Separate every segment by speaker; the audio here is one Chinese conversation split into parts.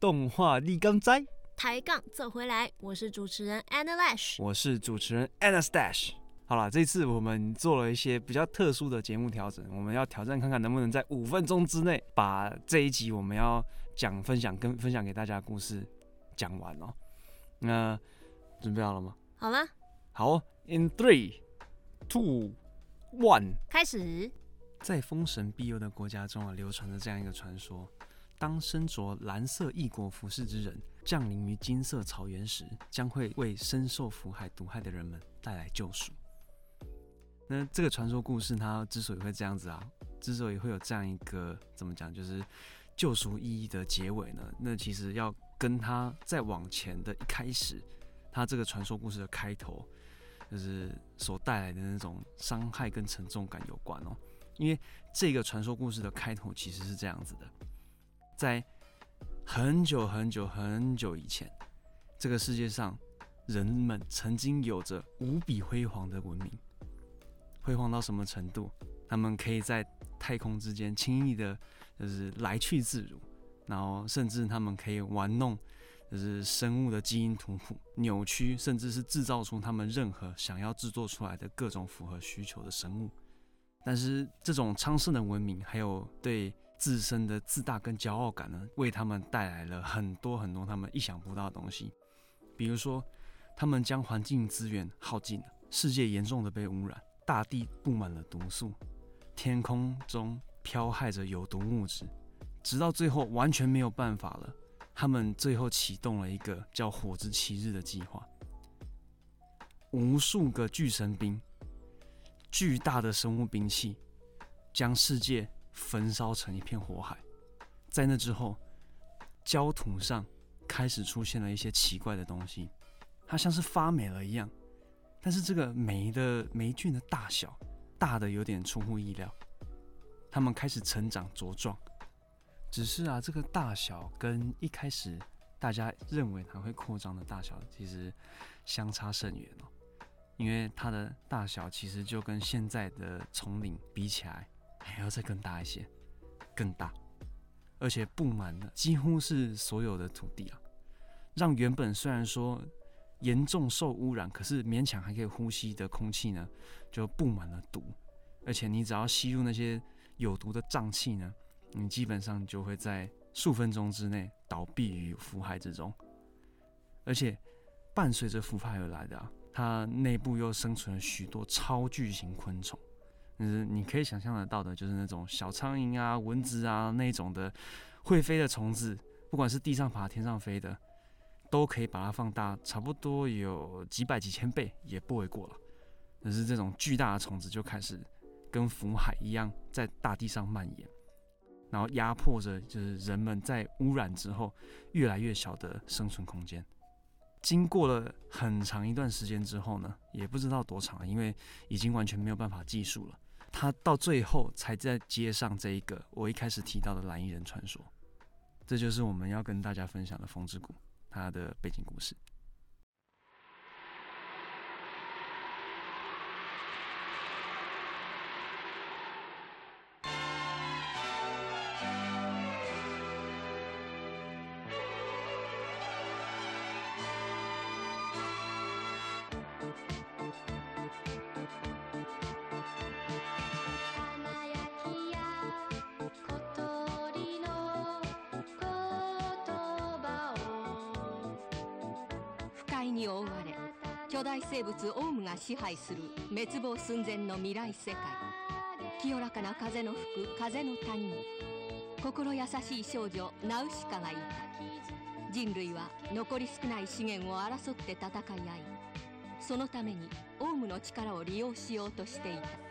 Speaker 1: 动画立刚哉，
Speaker 2: 抬杠走回来。我是主持人 Anna Lash，
Speaker 1: 我是主持人 Anastash。好了，这次我们做了一些比较特殊的节目调整，我们要挑战看看能不能在五分钟之内把这一集我们要讲、分享跟分享给大家的故事讲完哦。那准备好了吗？
Speaker 2: 好了。
Speaker 1: 好，In three, two, one，
Speaker 2: 开始。
Speaker 1: 在封神庇佑的国家中啊，流传着这样一个传说：当身着蓝色异国服饰之人降临于金色草原时，将会为深受福海毒害的人们带来救赎。那这个传说故事，它之所以会这样子啊，之所以会有这样一个怎么讲，就是救赎意义的结尾呢？那其实要跟它再往前的一开始，它这个传说故事的开头，就是所带来的那种伤害跟沉重感有关哦。因为这个传说故事的开头其实是这样子的，在很久很久很久以前，这个世界上人们曾经有着无比辉煌的文明。辉煌到什么程度？他们可以在太空之间轻易的，就是来去自如，然后甚至他们可以玩弄，就是生物的基因图谱，扭曲，甚至是制造出他们任何想要制作出来的各种符合需求的生物。但是这种昌盛的文明，还有对自身的自大跟骄傲感呢，为他们带来了很多很多他们意想不到的东西。比如说，他们将环境资源耗尽了，世界严重的被污染。大地布满了毒素，天空中飘骇着有毒物质，直到最后完全没有办法了。他们最后启动了一个叫“火之骑日”的计划。无数个巨神兵、巨大的生物兵器，将世界焚烧成一片火海。在那之后，焦土上开始出现了一些奇怪的东西，它像是发霉了一样。但是这个霉的霉菌的大小大的有点出乎意料，它们开始成长茁壮，只是啊，这个大小跟一开始大家认为它会扩张的大小其实相差甚远哦，因为它的大小其实就跟现在的丛林比起来还要再更大一些，更大，而且布满了几乎是所有的土地啊，让原本虽然说。严重受污染，可是勉强还可以呼吸的空气呢，就布满了毒。而且你只要吸入那些有毒的瘴气呢，你基本上就会在数分钟之内倒闭于腐海之中。而且伴随着腐败而来的啊，它内部又生存了许多超巨型昆虫，就是你可以想象得到的，就是那种小苍蝇啊、蚊子啊那种的会飞的虫子，不管是地上爬、天上飞的。都可以把它放大，差不多有几百几千倍也不为过了。可是这种巨大的虫子就开始跟浮海一样，在大地上蔓延，然后压迫着就是人们在污染之后越来越小的生存空间。经过了很长一段时间之后呢，也不知道多长，因为已经完全没有办法计数了。他到最后才在接上这一个我一开始提到的蓝衣人传说。这就是我们要跟大家分享的风之谷。它的背景故事。
Speaker 3: 配する滅亡寸前の未来世界。清らかな風の吹く風の谷に。心優しい少女ナウシカがいた。人類は残り少ない資源を争って戦い合いそのためにオウムの力を利用しようとしていた。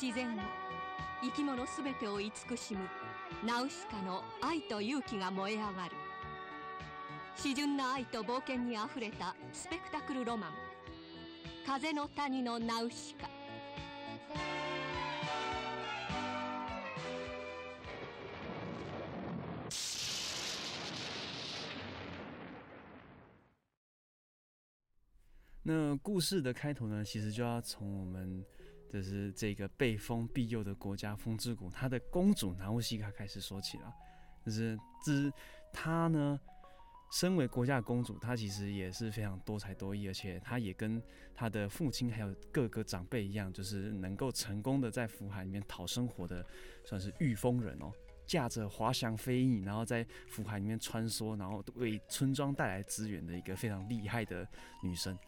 Speaker 3: 自然を生き物すべてを慈しむナウシカの爱と勇気が燃え上がる。诗纯な爱と冒険にあふれたスペクタクルロマン。风の谷のナウシカ。
Speaker 1: 那故事的开头呢，其实就要从我们就是这个被封庇佑的国家风之谷，它的公主南乌西卡开始说起了。就是，之她呢，身为国家公主，她其实也是非常多才多艺，而且她也跟她的父亲还有各个长辈一样，就是能够成功的在福海里面讨生活的，算是御风人哦，驾着滑翔飞翼，然后在福海里面穿梭，然后为村庄带来资源的一个非常厉害的女生。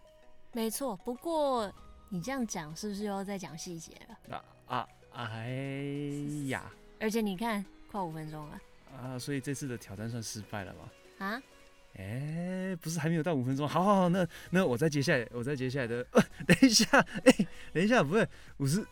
Speaker 2: 没错，不过你这样讲是不是又要再讲细节了？
Speaker 1: 啊啊哎呀！
Speaker 2: 而且你看，快五分钟了
Speaker 1: 啊，所以这次的挑战算失败了吗？
Speaker 2: 啊？
Speaker 1: 哎、欸，不是还没有到五分钟？好好好，那那我再接下来，我再接下来的，呃、等一下，哎、欸，等一下，不是，五十，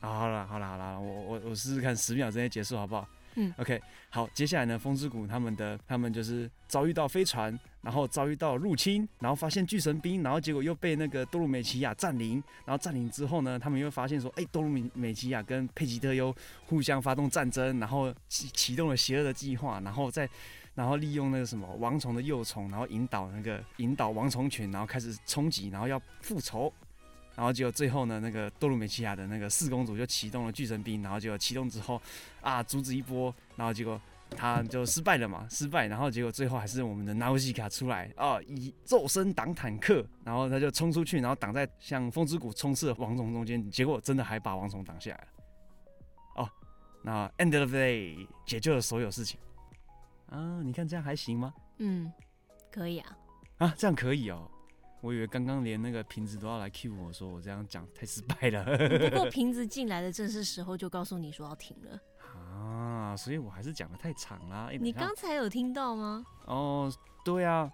Speaker 1: 好了好了好了，我我我试试看，十秒之内结束好不好？
Speaker 2: 嗯
Speaker 1: ，OK，好，接下来呢，风之谷他们的他们就是遭遇到飞船，然后遭遇到入侵，然后发现巨神兵，然后结果又被那个多鲁美奇亚占领，然后占领之后呢，他们又发现说，哎、欸，多鲁美美奇亚跟佩吉特又互相发动战争，然后启启动了邪恶的计划，然后再然后利用那个什么王虫的幼虫，然后引导那个引导王虫群，然后开始冲击，然后要复仇。然后结果最后呢，那个多鲁美奇亚的那个四公主就启动了巨神兵，然后结果启动之后，啊，阻止一波，然后结果他就失败了嘛，失败，然后结果最后还是我们的纳乌西卡出来，啊，以肉身挡坦克，然后他就冲出去，然后挡在向风之谷冲刺的王虫中间，结果真的还把王虫挡下来了。哦，那 end of the day 解救了所有事情。啊，你看这样还行吗？
Speaker 2: 嗯，可以啊。
Speaker 1: 啊，这样可以哦。我以为刚刚连那个瓶子都要来 cue 我说我这样讲太失败了。
Speaker 2: 不过瓶子进来的正是时候，就告诉你说要停了。
Speaker 1: 啊，所以我还是讲的太长了。欸，
Speaker 2: 你刚才有听到吗？
Speaker 1: 哦，对啊，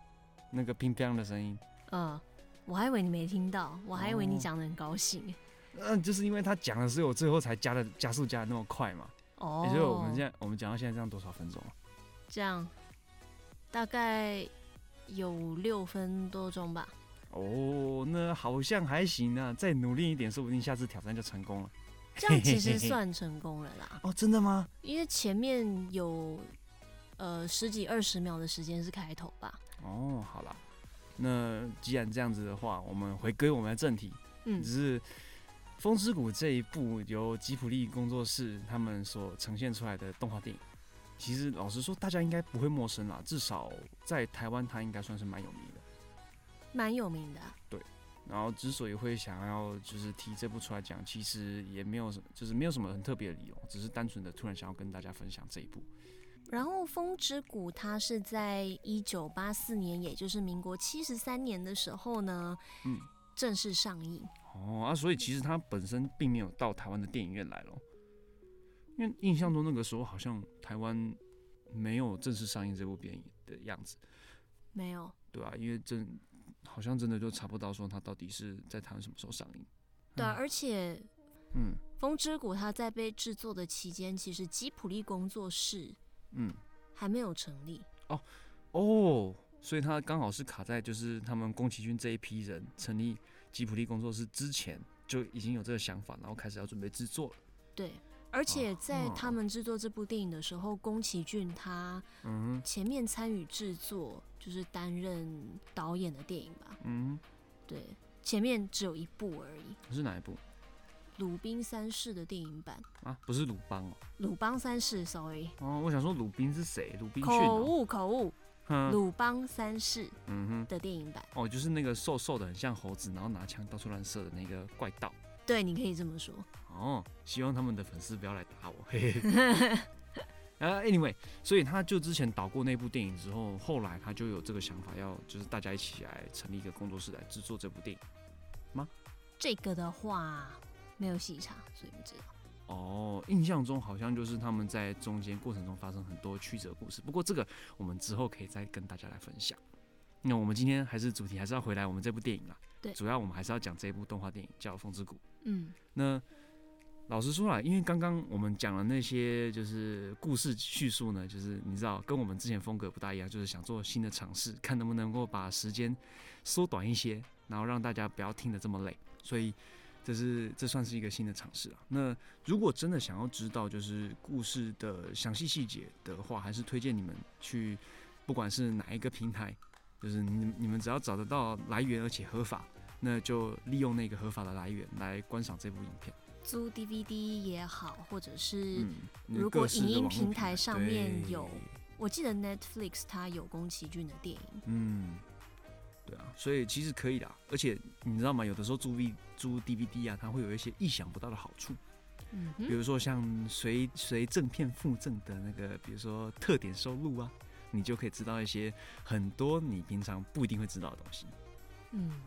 Speaker 1: 那个乒乓的声音。
Speaker 2: 嗯，我还以为你没听到，我还以为你讲的很高兴。
Speaker 1: 嗯、呃，就是因为他讲的时候，我最后才加的加速加的那么快嘛。
Speaker 2: 哦。
Speaker 1: 也就是我们现在我们讲到现在这样多少分钟？
Speaker 2: 这样大概有六分多钟吧。
Speaker 1: 哦，那好像还行啊，再努力一点，说不定下次挑战就成功了。
Speaker 2: 这样其实算成功了啦。
Speaker 1: 哦，真的吗？
Speaker 2: 因为前面有呃十几二十秒的时间是开头吧。
Speaker 1: 哦，好了，那既然这样子的话，我们回归我们的正题。嗯，只是《风之谷》这一部由吉普力工作室他们所呈现出来的动画电影，其实老实说，大家应该不会陌生啦，至少在台湾，它应该算是蛮有名的。
Speaker 2: 蛮有名的，啊，
Speaker 1: 对。然后之所以会想要就是提这部出来讲，其实也没有什么，就是没有什么很特别的理由，只是单纯的突然想要跟大家分享这一部。
Speaker 2: 然后《风之谷》它是在一九八四年，也就是民国七十三年的时候呢，嗯，正式上映。
Speaker 1: 哦啊，所以其实它本身并没有到台湾的电影院来咯，因为印象中那个时候好像台湾没有正式上映这部电影的样子。
Speaker 2: 没有。对
Speaker 1: 啊，因为正。好像真的就查不到说它到底是在台湾什么时候上映。
Speaker 2: 对啊，而且，嗯，《风之谷》它在被制作的期间，其实吉普力工作室，嗯，还没有成立。
Speaker 1: 哦哦，所以它刚好是卡在就是他们宫崎骏这一批人成立吉普力工作室之前，就已经有这个想法，然后开始要准备制作了。
Speaker 2: 对。而且在他们制作这部电影的时候，宫崎骏他前面参与制作，就是担任导演的电影吧。嗯，对，前面只有一部而已。
Speaker 1: 是哪一部？
Speaker 2: 鲁宾三世的电影版
Speaker 1: 啊，不是鲁邦哦。
Speaker 2: 鲁邦三世，sorry。
Speaker 1: 哦，我想说鲁宾是谁？鲁宾逊。
Speaker 2: 口误，口误。鲁邦三世，嗯哼的电影版。
Speaker 1: 哦，就是那个瘦瘦的，很像猴子，然后拿枪到处乱射的那个怪盗。
Speaker 2: 对，你可以这么说。
Speaker 1: 哦，希望他们的粉丝不要来打我。嘿 嘿。啊，anyway，所以他就之前导过那部电影之后，后来他就有这个想法，要就是大家一起来成立一个工作室来制作这部电影吗？
Speaker 2: 这个的话没有细查，所以不知道。
Speaker 1: 哦，印象中好像就是他们在中间过程中发生很多曲折故事，不过这个我们之后可以再跟大家来分享。那我们今天还是主题还是要回来我们这部电影啦。
Speaker 2: 对，
Speaker 1: 主要我们还是要讲这一部动画电影叫《风之谷》。
Speaker 2: 嗯，
Speaker 1: 那老实说啦，因为刚刚我们讲的那些就是故事叙述呢，就是你知道跟我们之前风格不大一样，就是想做新的尝试，看能不能够把时间缩短一些，然后让大家不要听得这么累。所以这是这算是一个新的尝试啊。那如果真的想要知道就是故事的详细细节的话，还是推荐你们去，不管是哪一个平台，就是你你们只要找得到来源而且合法，那就利用那个合法的来源来观赏这部影片。
Speaker 2: 租 DVD 也好，或者是如果影音平台上面有，我记得 Netflix 它有宫崎骏的电影。
Speaker 1: 嗯，对啊，所以其实可以的。而且你知道吗？有的时候租 V 租 DVD 啊，它会有一些意想不到的好处。嗯，比如说像随随正片附赠的那个，比如说特点收录啊，你就可以知道一些很多你平常不一定会知道的东西。嗯，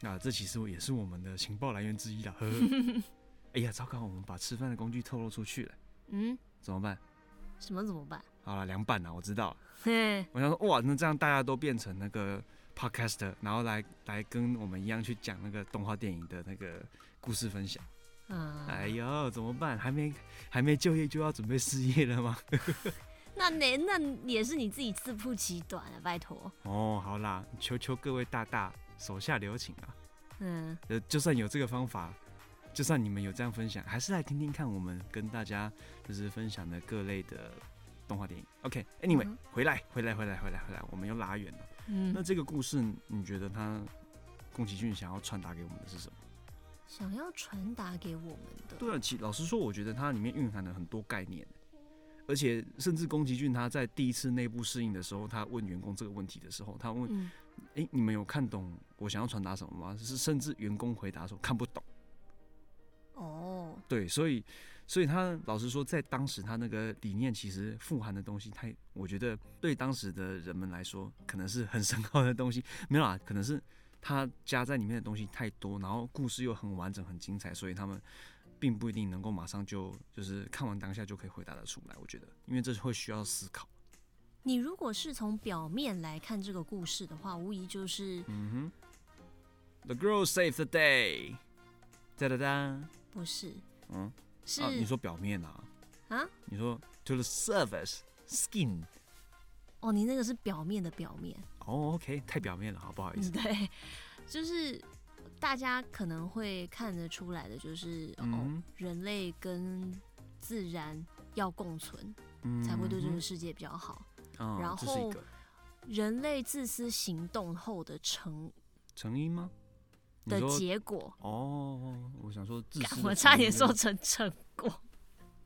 Speaker 1: 那这其实也是我们的情报来源之一了。呵呵 哎呀，糟糕！我们把吃饭的工具透露出去了。嗯，怎么办？
Speaker 2: 什么怎么办？
Speaker 1: 好了，凉拌了，我知道。嘿，我想说，哇，那这样大家都变成那个 podcaster，然后来来跟我们一样去讲那个动画电影的那个故事分享。嗯，哎呦，怎么办？还没还没就业就要准备失业了吗？
Speaker 2: 那那那也是你自己自曝其短啊，拜托。
Speaker 1: 哦，好啦，求求各位大大手下留情啊。嗯，呃，就算有这个方法。就算你们有这样分享，还是来听听看我们跟大家就是分享的各类的动画电影。OK，Anyway，、okay, 回来，回来，回来，回来，回来，我们又拉远了。嗯，那这个故事，你觉得他宫崎骏想要传达给我们的是什么？
Speaker 2: 想要传达给我们的？
Speaker 1: 对啊，其老实说，我觉得它里面蕴含了很多概念，而且甚至宫崎骏他在第一次内部适应的时候，他问员工这个问题的时候，他问：“哎、嗯欸，你们有看懂我想要传达什么吗？”是甚至员工回答说看不懂。哦，对，所以，所以他老实说，在当时他那个理念其实富含的东西太，我觉得对当时的人们来说，可能是很深奥的东西。没有啊，可能是他加在里面的东西太多，然后故事又很完整、很精彩，所以他们并不一定能够马上就就是看完当下就可以回答得出来。我觉得，因为这是会需要思考。
Speaker 2: 你如果是从表面来看这个故事的话，无疑就是，
Speaker 1: 嗯哼，The girl saved the day，哒哒哒。
Speaker 2: 不是，
Speaker 1: 嗯，是、啊、你说表面啊？啊？你说 to the surface skin？
Speaker 2: 哦，你那个是表面的表面。
Speaker 1: 哦，OK，太表面了，好不好意思。
Speaker 2: 对，就是大家可能会看得出来的，就是、嗯、哦，人类跟自然要共存，嗯、才会对这个世界比较好。嗯、然后，人类自私行动后的成
Speaker 1: 成因吗？
Speaker 2: 的结果
Speaker 1: 哦，我想说自私，
Speaker 2: 我差点说成成果。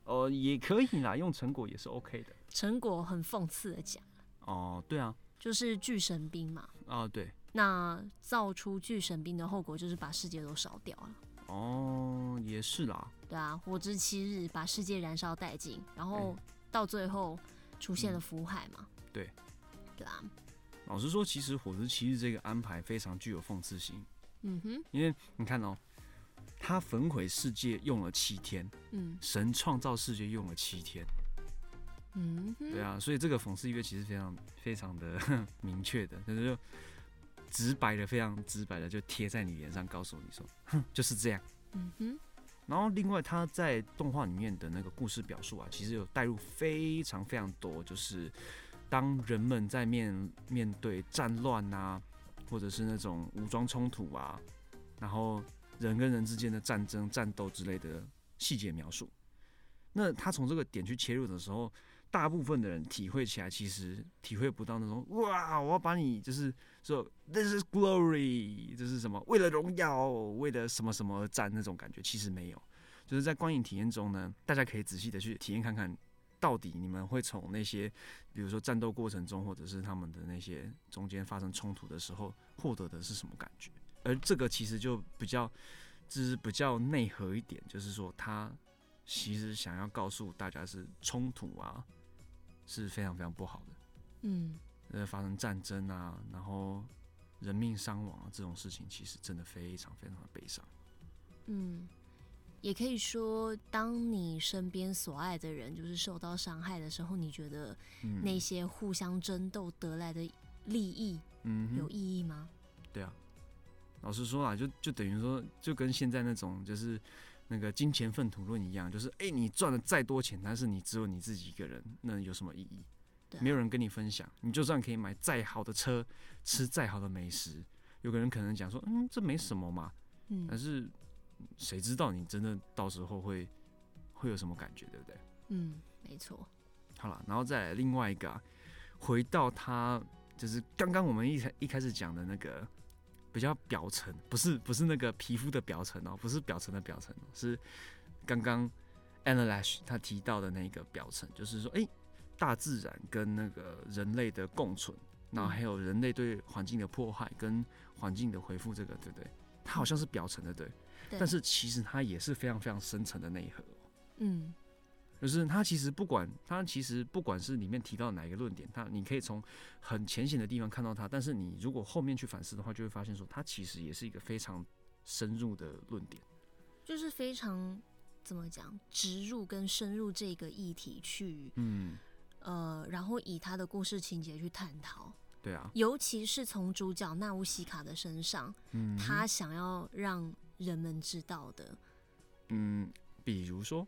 Speaker 1: 哦，也可以啦，用成果也是 OK 的。
Speaker 2: 成果很讽刺的讲。
Speaker 1: 哦，对啊，
Speaker 2: 就是巨神兵嘛。
Speaker 1: 啊，对。
Speaker 2: 那造出巨神兵的后果就是把世界都烧掉了。
Speaker 1: 哦，也是啦。
Speaker 2: 对啊，火之七日把世界燃烧殆尽，然后到最后出现了福海嘛。
Speaker 1: 嗯、对。
Speaker 2: 对啊。
Speaker 1: 老实说，其实火之七日这个安排非常具有讽刺性。
Speaker 2: 嗯哼，
Speaker 1: 因为你看哦，他焚毁世界用了七天，嗯，神创造世界用了七天，
Speaker 2: 嗯，
Speaker 1: 对啊，所以这个讽刺意味其实非常非常的 明确的，就是就直白的非常直白的就贴在你脸上，告诉你说，哼，就是这样，
Speaker 2: 嗯哼。
Speaker 1: 然后另外他在动画里面的那个故事表述啊，其实有带入非常非常多，就是当人们在面面对战乱啊。或者是那种武装冲突啊，然后人跟人之间的战争、战斗之类的细节描述。那他从这个点去切入的时候，大部分的人体会起来其实体会不到那种哇，我要把你就是说 this is glory，这是什么？为了荣耀，为了什么什么而战那种感觉，其实没有。就是在观影体验中呢，大家可以仔细的去体验看看。到底你们会从那些，比如说战斗过程中，或者是他们的那些中间发生冲突的时候，获得的是什么感觉？而这个其实就比较，就是比较内核一点，就是说他其实想要告诉大家是冲突啊，是非常非常不好的。
Speaker 2: 嗯，
Speaker 1: 呃，发生战争啊，然后人命伤亡啊，这种事情其实真的非常非常的悲伤。
Speaker 2: 嗯。也可以说，当你身边所爱的人就是受到伤害的时候，你觉得那些互相争斗得来的利益，嗯，有意义吗？
Speaker 1: 对啊，老实说啊，就就等于说，就跟现在那种就是那个金钱粪土论一样，就是哎、欸，你赚了再多钱，但是你只有你自己一个人，那有什么意义？对没有人跟你分享。你就算可以买再好的车，吃再好的美食，有个人可能讲说，嗯，这没什么嘛。嗯。但是谁知道你真的到时候会会有什么感觉，对不对？
Speaker 2: 嗯，没错。
Speaker 1: 好了，然后再来另外一个、啊，回到他就是刚刚我们一开一开始讲的那个。比较表层，不是不是那个皮肤的表层哦，不是表层的表层，是刚刚 Anna Lash 他提到的那个表层，就是说，哎、欸，大自然跟那个人类的共存，然后还有人类对环境的破坏跟环境的回复，这个对不对？它好像是表层的，对，但是其实它也是非常非常深层的内核。嗯。就是它其实不管它其实不管是里面提到哪一个论点，它你可以从很浅显的地方看到它，但是你如果后面去反思的话，就会发现说它其实也是一个非常深入的论点，
Speaker 2: 就是非常怎么讲植入跟深入这个议题去，嗯呃，然后以他的故事情节去探讨，
Speaker 1: 对啊，
Speaker 2: 尤其是从主角纳乌西卡的身上，嗯，他想要让人们知道的，
Speaker 1: 嗯，比如说。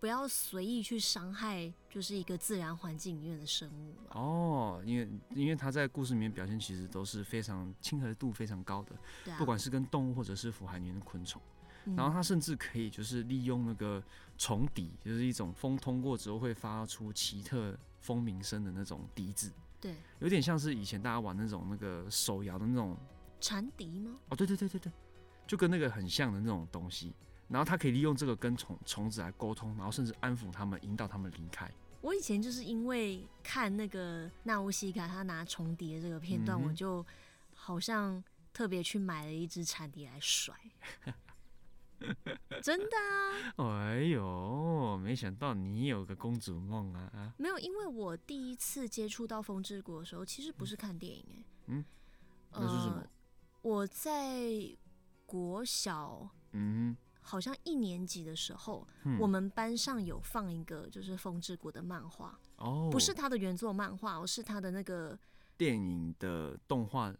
Speaker 2: 不要随意去伤害，就是一个自然环境里面的生物
Speaker 1: 哦。因为因为他在故事里面表现其实都是非常亲和度非常高的，啊、不管是跟动物或者是腐海里面的昆虫。嗯、然后他甚至可以就是利用那个虫底，就是一种风通过之后会发出奇特蜂鸣声的那种笛子。
Speaker 2: 对，
Speaker 1: 有点像是以前大家玩那种那个手摇的那种
Speaker 2: 蝉笛吗？
Speaker 1: 哦，对对对对对，就跟那个很像的那种东西。然后他可以利用这个跟虫虫子来沟通，然后甚至安抚他们，引导他们离开。
Speaker 2: 我以前就是因为看那个纳乌西卡他拿虫笛的这个片段，嗯、我就好像特别去买了一只蝉笛来甩。真的啊！
Speaker 1: 哎呦，没想到你有个公主梦啊！
Speaker 2: 没有，因为我第一次接触到风之国的时候，其实不是看电影哎。
Speaker 1: 嗯，那是什么？
Speaker 2: 呃、我在国小。嗯。好像一年级的时候，嗯、我们班上有放一个就是《风之国》的漫画，哦，不是他的原作漫画，而是他的那个
Speaker 1: 电影的动画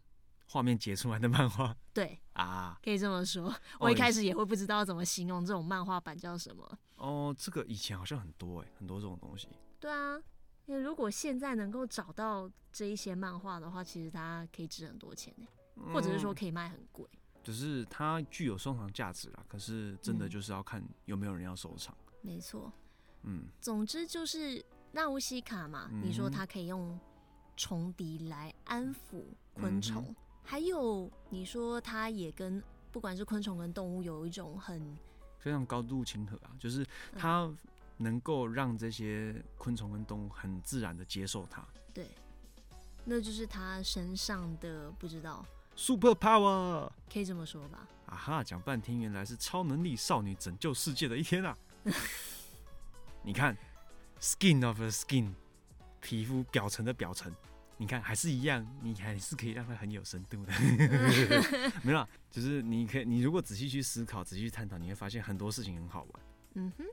Speaker 1: 画面截出来的漫画。
Speaker 2: 对
Speaker 1: 啊，
Speaker 2: 可以这么说。我一开始也会不知道怎么形容这种漫画版叫什么。
Speaker 1: 哦，这个以前好像很多哎，很多这种东西。
Speaker 2: 对啊，因为如果现在能够找到这一些漫画的话，其实它可以值很多钱呢，或者是说可以卖很贵。嗯只是它具有收藏价值啦，可是真的就是要看有没有人要收藏。嗯、没错，嗯，总之就是那乌西卡嘛，嗯、你说它可以用虫笛来安抚昆虫，还有你说它也跟不管是昆虫跟动物有一种很
Speaker 1: 非常高度亲和啊，就是它能够让这些昆虫跟动物很自然的接受它。
Speaker 2: 对，那就是它身上的不知道。
Speaker 1: Super power，
Speaker 2: 可以这么说吧。
Speaker 1: 啊哈，讲半天原来是超能力少女拯救世界的一天啊！你看，skin of the skin，皮肤表层的表层，你看还是一样，你还是可以让它很有深度的。没有，就是你可以，你如果仔细去思考，仔细去探讨，你会发现很多事情很好玩。嗯哼。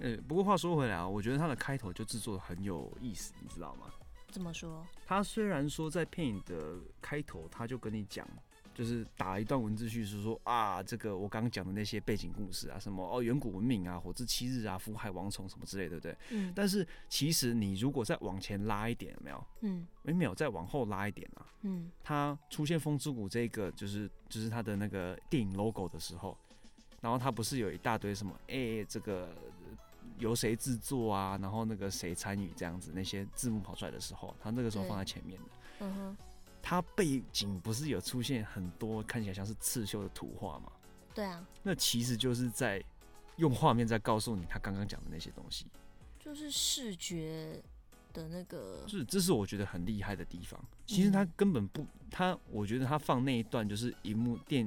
Speaker 1: 呃，不过话说回来啊，我觉得它的开头就制作的很有意思，你知道吗？
Speaker 2: 怎么说？
Speaker 1: 他虽然说在片影的开头，他就跟你讲，就是打一段文字叙述说啊，这个我刚刚讲的那些背景故事啊，什么哦远古文明啊，火之七日啊，福海王虫什么之类，对不对？嗯。但是其实你如果再往前拉一点，有没有？嗯。没有，再往后拉一点啊。嗯。它出现风之谷这个，就是就是它的那个电影 logo 的时候，然后它不是有一大堆什么？哎、欸，这个。由谁制作啊？然后那个谁参与这样子？那些字幕跑出来的时候，它那个时候放在前面的。嗯哼。他背景不是有出现很多看起来像是刺绣的图画吗？
Speaker 2: 对啊。
Speaker 1: 那其实就是在用画面在告诉你他刚刚讲的那些东西。
Speaker 2: 就是视觉的那个。
Speaker 1: 是，这是我觉得很厉害的地方。其实他根本不，他我觉得他放那一段就是荧幕电。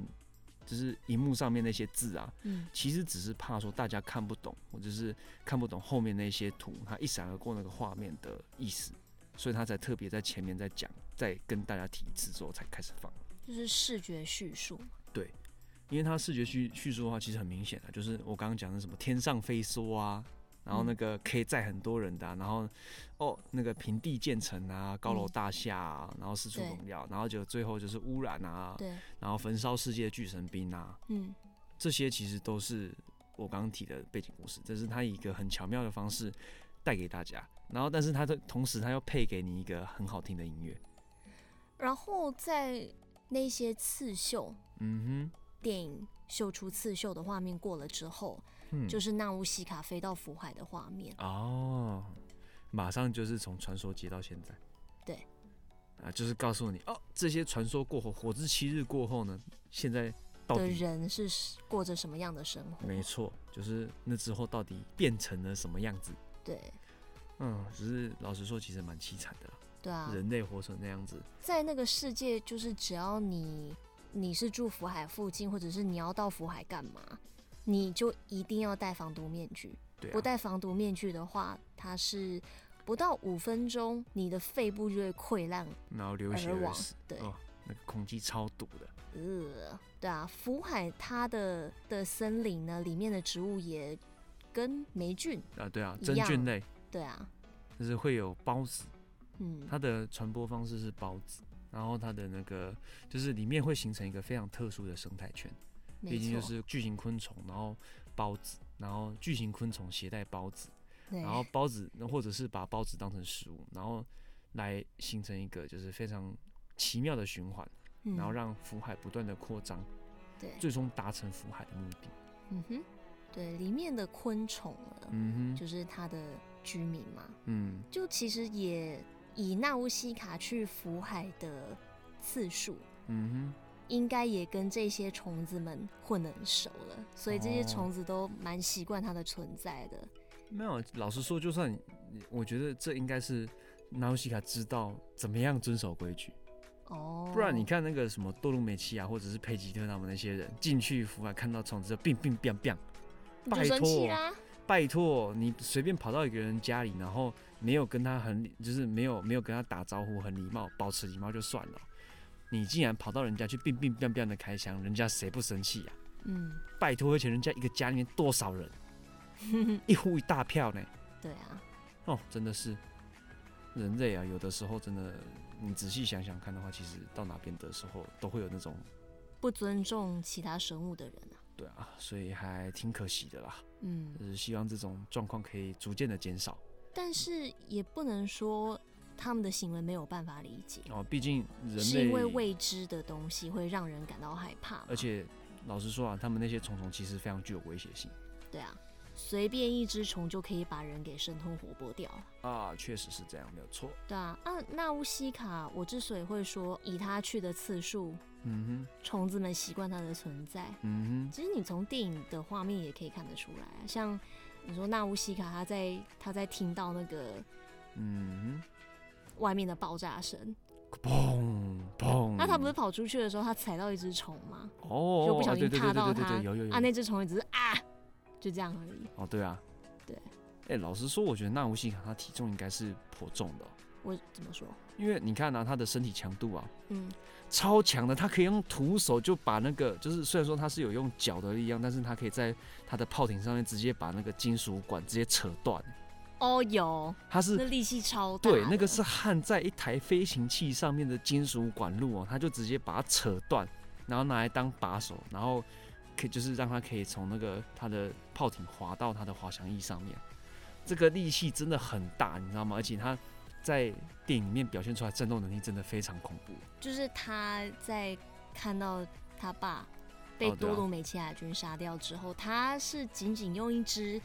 Speaker 1: 就是荧幕上面那些字啊，嗯，其实只是怕说大家看不懂，或者是看不懂后面那些图，它一闪而过那个画面的意思，所以他才特别在前面在讲，在跟大家提一次之后才开始放。
Speaker 2: 就是视觉叙述。
Speaker 1: 对，因为他视觉叙叙述的话，其实很明显的，就是我刚刚讲的什么天上飞梭啊。然后那个可以载很多人的、啊，然后哦，那个平地建成啊，高楼大厦啊，嗯、然后四处荣耀，然后就最后就是污染啊，对然后焚烧世界的巨神兵啊，嗯，这些其实都是我刚刚提的背景故事，这是他以一个很巧妙的方式带给大家。然后，但是他的同时，他又配给你一个很好听的音乐。
Speaker 2: 然后在那些刺绣，嗯哼，电影绣出刺绣的画面过了之后，嗯，就是纳乌西卡飞到福海的画面。
Speaker 1: 哦，马上就是从传说接到现在。
Speaker 2: 对，
Speaker 1: 啊，就是告诉你哦，这些传说过后，火之七日过后呢，现在到底
Speaker 2: 的人是过着什么样的生活？
Speaker 1: 没错，就是那之后到底变成了什么样子？
Speaker 2: 对。
Speaker 1: 嗯，只是老实说，其实蛮凄惨的。
Speaker 2: 对啊，
Speaker 1: 人类活成那样子，
Speaker 2: 在那个世界，就是只要你你是住福海附近，或者是你要到福海干嘛，你就一定要戴防毒面具。
Speaker 1: 对啊，
Speaker 2: 不戴防毒面具的话，它是不到五分钟，你的肺部就会溃烂，
Speaker 1: 然后流血而死。
Speaker 2: 对，
Speaker 1: 哦，那个空气超毒的。
Speaker 2: 呃，对啊，福海它的的森林呢，里面的植物也跟霉菌
Speaker 1: 啊，对啊，真菌类。
Speaker 2: 对啊，
Speaker 1: 就是会有孢子，
Speaker 2: 嗯，
Speaker 1: 它的传播方式是孢子，然后它的那个就是里面会形成一个非常特殊的生态圈，毕竟就是巨型昆虫，然后孢子，然后巨型昆虫携带孢子，然后孢子，或者是把孢子当成食物，然后来形成一个就是非常奇妙的循环，嗯，然后让福海不断的扩张，
Speaker 2: 对，
Speaker 1: 最终达成福海的目的。
Speaker 2: 嗯哼，对，里面的昆虫，嗯哼，就是它的。居民嘛，嗯，就其实也以纳乌西卡去福海的次数，嗯哼，应该也跟这些虫子们混得很熟了，所以这些虫子都蛮习惯它的存在的。
Speaker 1: 没有，老实说，就算我觉得这应该是纳乌西卡知道怎么样遵守规矩，哦，不然你看那个什么多鲁美奇啊或者是佩吉特他们那些人进去福海看到虫子就乒乒乓乓，拜托。拜托，你随便跑到一个人家里，然后没有跟他很，就是没有没有跟他打招呼，很礼貌，保持礼貌就算了。你竟然跑到人家去，乒乒乓乓的开枪，人家谁不生气呀？嗯，拜托，而且人家一个家里面多少人，一呼一大票呢？
Speaker 2: 对啊，
Speaker 1: 哦，真的是人类啊，有的时候真的，你仔细想想看的话，其实到哪边的时候都会有那种
Speaker 2: 不尊重其他生物的人啊。
Speaker 1: 对啊，所以还挺可惜的啦。嗯，就是希望这种状况可以逐渐的减少。
Speaker 2: 但是也不能说他们的行为没有办法理解
Speaker 1: 哦，毕竟人
Speaker 2: 是因为未知的东西会让人感到害怕。
Speaker 1: 而且老实说啊，他们那些虫虫其实非常具有威胁性。
Speaker 2: 对啊，随便一只虫就可以把人给生吞活剥掉
Speaker 1: 啊，确实是这样，没有错。
Speaker 2: 对啊，啊，纳乌西卡，我之所以会说以他去的次数。嗯哼，虫子们习惯它的存在。嗯哼，其实你从电影的画面也可以看得出来，像你说那乌西卡，他在他在听到那个嗯外面的爆炸声，
Speaker 1: 砰砰，
Speaker 2: 那他不是跑出去的时候，他踩到一只虫吗？
Speaker 1: 哦，
Speaker 2: 就不小心踏到它，
Speaker 1: 有有有
Speaker 2: 啊，那只虫也只是啊，就这样而已。
Speaker 1: 哦，对啊，
Speaker 2: 对。
Speaker 1: 哎、欸，老实说，我觉得纳乌西卡他体重应该是颇重的。
Speaker 2: 我怎么说？
Speaker 1: 因为你看啊，他的身体强度啊，嗯。超强的，他可以用徒手就把那个，就是虽然说他是有用脚的力量，但是他可以在他的炮艇上面直接把那个金属管直接扯断。
Speaker 2: 哦，有，
Speaker 1: 他是
Speaker 2: 那力气超大。
Speaker 1: 对，那个是焊在一台飞行器上面的金属管路哦，他就直接把它扯断，然后拿来当把手，然后可以就是让他可以从那个他的炮艇滑到他的滑翔翼上面。这个力气真的很大，你知道吗？而且他。在电影里面表现出来战斗能力真的非常恐怖。
Speaker 2: 就是他在看到他爸被多鲁美奇亚军杀掉之后，他是仅仅用一支，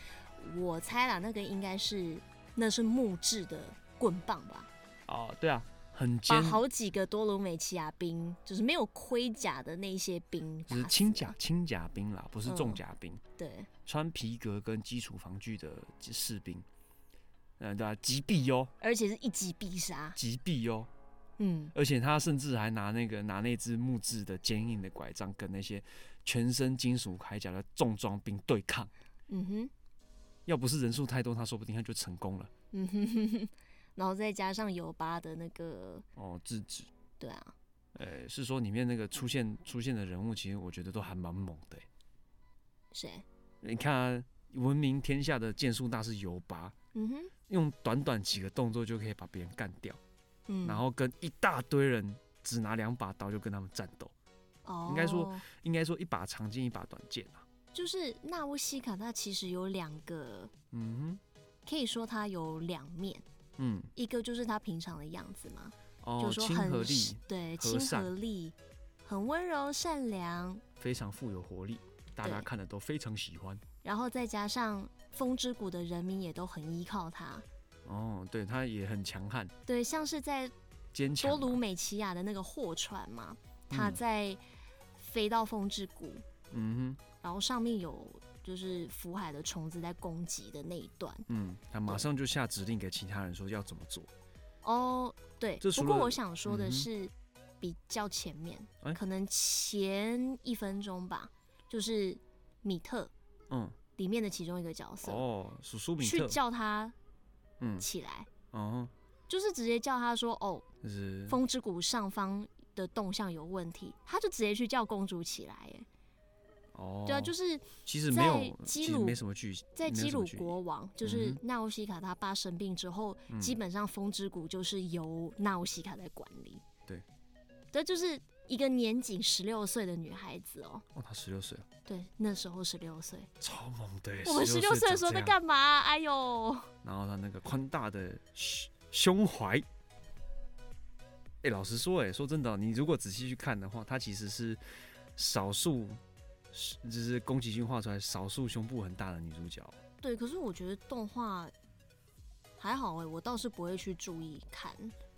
Speaker 2: 我猜啦，那个应该是那是木质的棍棒吧？
Speaker 1: 哦，对啊，很尖，
Speaker 2: 把好几个多鲁美奇亚兵，就是没有盔甲的那些兵，
Speaker 1: 就是轻甲轻甲兵啦，不是重甲兵。
Speaker 2: 嗯、对，
Speaker 1: 穿皮革跟基础防具的士兵。嗯，对啊，击毙哟，
Speaker 2: 而且是一击必杀，
Speaker 1: 击毙哟，嗯，而且他甚至还拿那个拿那只木质的坚硬的拐杖跟那些全身金属铠甲的重装兵对抗，嗯哼，要不是人数太多，他说不定他就成功了，嗯哼哼哼，
Speaker 2: 然后再加上尤巴的那个
Speaker 1: 哦制止，
Speaker 2: 对啊，
Speaker 1: 呃、欸，是说里面那个出现出现的人物，其实我觉得都还蛮猛的、欸，
Speaker 2: 谁？
Speaker 1: 你看啊，闻名天下的剑术大师尤巴。嗯哼，用短短几个动作就可以把别人干掉，嗯，然后跟一大堆人只拿两把刀就跟他们战斗，哦，应该说应该说一把长剑一把短剑啊，
Speaker 2: 就是纳乌西卡，它其实有两个，嗯哼，可以说它有两面，嗯，一个就是他平常的样子嘛，
Speaker 1: 哦，
Speaker 2: 就说很
Speaker 1: 亲和力，
Speaker 2: 对，亲和力，很温柔善良，
Speaker 1: 非常富有活力，大家看了都非常喜欢。
Speaker 2: 然后再加上风之谷的人民也都很依靠他，
Speaker 1: 哦，对，他也很强悍，
Speaker 2: 对，像是在
Speaker 1: 坚强
Speaker 2: 多鲁美奇亚的那个货船嘛，他在飞到风之谷，嗯哼。然后上面有就是福海的虫子在攻击的那一段，
Speaker 1: 嗯，他马上就下指令给其他人说要怎么做。
Speaker 2: 哦，对。不过我想说的是，比较前面，嗯、可能前一分钟吧，就是米特，嗯，里面的其中一个角色，
Speaker 1: 哦，叔叔米特，
Speaker 2: 去叫他，嗯，起来，
Speaker 1: 哦，
Speaker 2: 就是直接叫他说，哦，
Speaker 1: 就是
Speaker 2: 风之谷上方的动向有问题，他就直接去叫公主起来，哎。
Speaker 1: 哦，
Speaker 2: 对啊，就是
Speaker 1: 其实没有，基鲁没什么剧，
Speaker 2: 在基鲁国王，就是娜乌西卡他爸生病之后，嗯、基本上风之谷就是由娜乌西卡在管理。
Speaker 1: 对，
Speaker 2: 这就是一个年仅十六岁的女孩子哦。
Speaker 1: 哦，她十六岁。
Speaker 2: 对，那时候十六岁，
Speaker 1: 超猛的。
Speaker 2: 我们十六岁的时候在干嘛？哎呦！
Speaker 1: 然后她那个宽大的胸怀。哎，老实说，哎，说真的，你如果仔细去看的话，她其实是少数。是，就是宫崎骏画出来少数胸部很大的女主角。
Speaker 2: 对，可是我觉得动画还好哎，我倒是不会去注意看。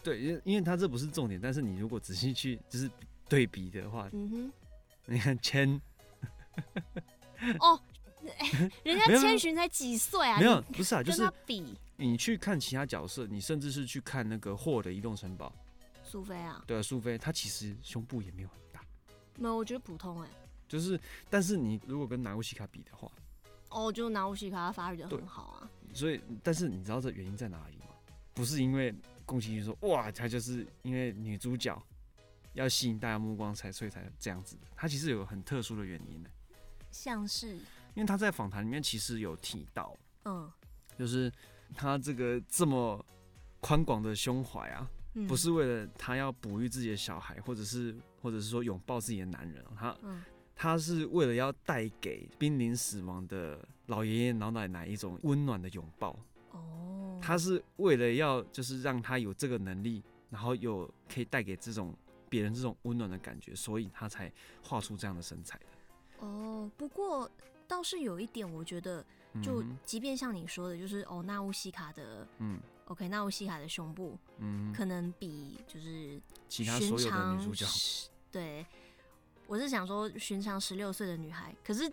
Speaker 1: 对，因因为它这不是重点，但是你如果仔细去就是对比的话，嗯哼，你看千，
Speaker 2: 哦，人家千寻才几岁啊？
Speaker 1: 没有，不是啊，就是
Speaker 2: 比
Speaker 1: 你去看其他角色，你甚至是去看那个霍的移动城堡，
Speaker 2: 苏菲啊，
Speaker 1: 对啊，苏菲，她其实胸部也没有很大，
Speaker 2: 没有，我觉得普通哎。
Speaker 1: 就是，但是你如果跟拿乌西卡比的话，
Speaker 2: 哦，就拿乌西卡他发育的很好啊。
Speaker 1: 所以，但是你知道这原因在哪里吗？不是因为宫崎骏说哇，他就是因为女主角要吸引大家目光才，所以才这样子的。他其实有很特殊的原因呢。
Speaker 2: 像是，
Speaker 1: 因为他在访谈里面其实有提到，
Speaker 2: 嗯，
Speaker 1: 就是他这个这么宽广的胸怀啊，嗯、不是为了他要哺育自己的小孩，或者是或者是说拥抱自己的男人，他嗯。他是为了要带给濒临死亡的老爷爷老奶奶一种温暖的拥抱。哦，他是为了要就是让他有这个能力，然后有可以带给这种别人这种温暖的感觉，所以他才画出这样的身材的。
Speaker 2: 哦，不过倒是有一点，我觉得，就即便像你说的，就是哦，纳乌西卡的，嗯，OK，那乌西卡的胸部，嗯，可能比就是
Speaker 1: 其他所有的女主角，
Speaker 2: 对。我是想说，寻常十六岁的女孩，可是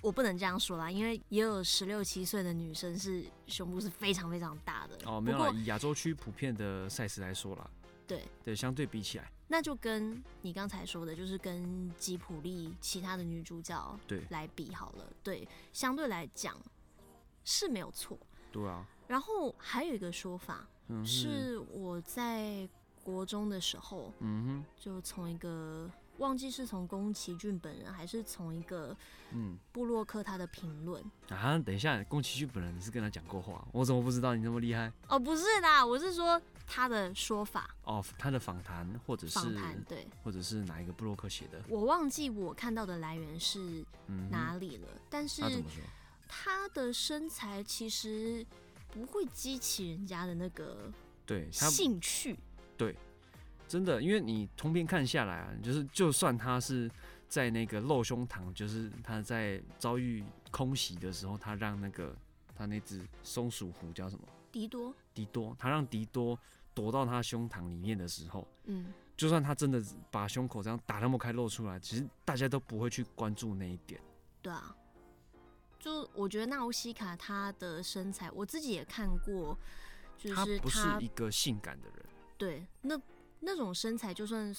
Speaker 2: 我不能这样说啦，因为也有十六七岁的女生是胸部是非常非常大的。
Speaker 1: 哦，没有啦，以亚洲区普遍的 size 来说啦，
Speaker 2: 对
Speaker 1: 对，相对比起来，
Speaker 2: 那就跟你刚才说的，就是跟吉普力其他的女主角对来比好了，对，对，相对来讲是没有错。
Speaker 1: 对啊。
Speaker 2: 然后还有一个说法，嗯，是我在国中的时候，嗯哼，就从一个。忘记是从宫崎骏本人，还是从一个嗯布洛克他的评论
Speaker 1: 啊？等一下，宫崎骏本人你是跟他讲过话？我怎么不知道你那么厉害？
Speaker 2: 哦，不是啦，我是说他的说法
Speaker 1: 哦，他的访谈或者是
Speaker 2: 访谈对，
Speaker 1: 或者是哪一个布洛克写的？
Speaker 2: 我忘记我看到的来源是哪里了，嗯、但是？他的身材其实不会激起人家的那个对兴趣
Speaker 1: 对。真的，因为你通篇看下来啊，就是就算他是在那个露胸膛，就是他在遭遇空袭的时候，他让那个他那只松鼠狐叫什么？
Speaker 2: 迪多。
Speaker 1: 迪多，他让迪多躲到他胸膛里面的时候，嗯，就算他真的把胸口这样打那么开露出来，其实大家都不会去关注那一点。
Speaker 2: 对啊，就我觉得娜乌西卡他的身材，我自己也看过，就是他
Speaker 1: 不是一个性感的人。
Speaker 2: 对，那。那种身材，就算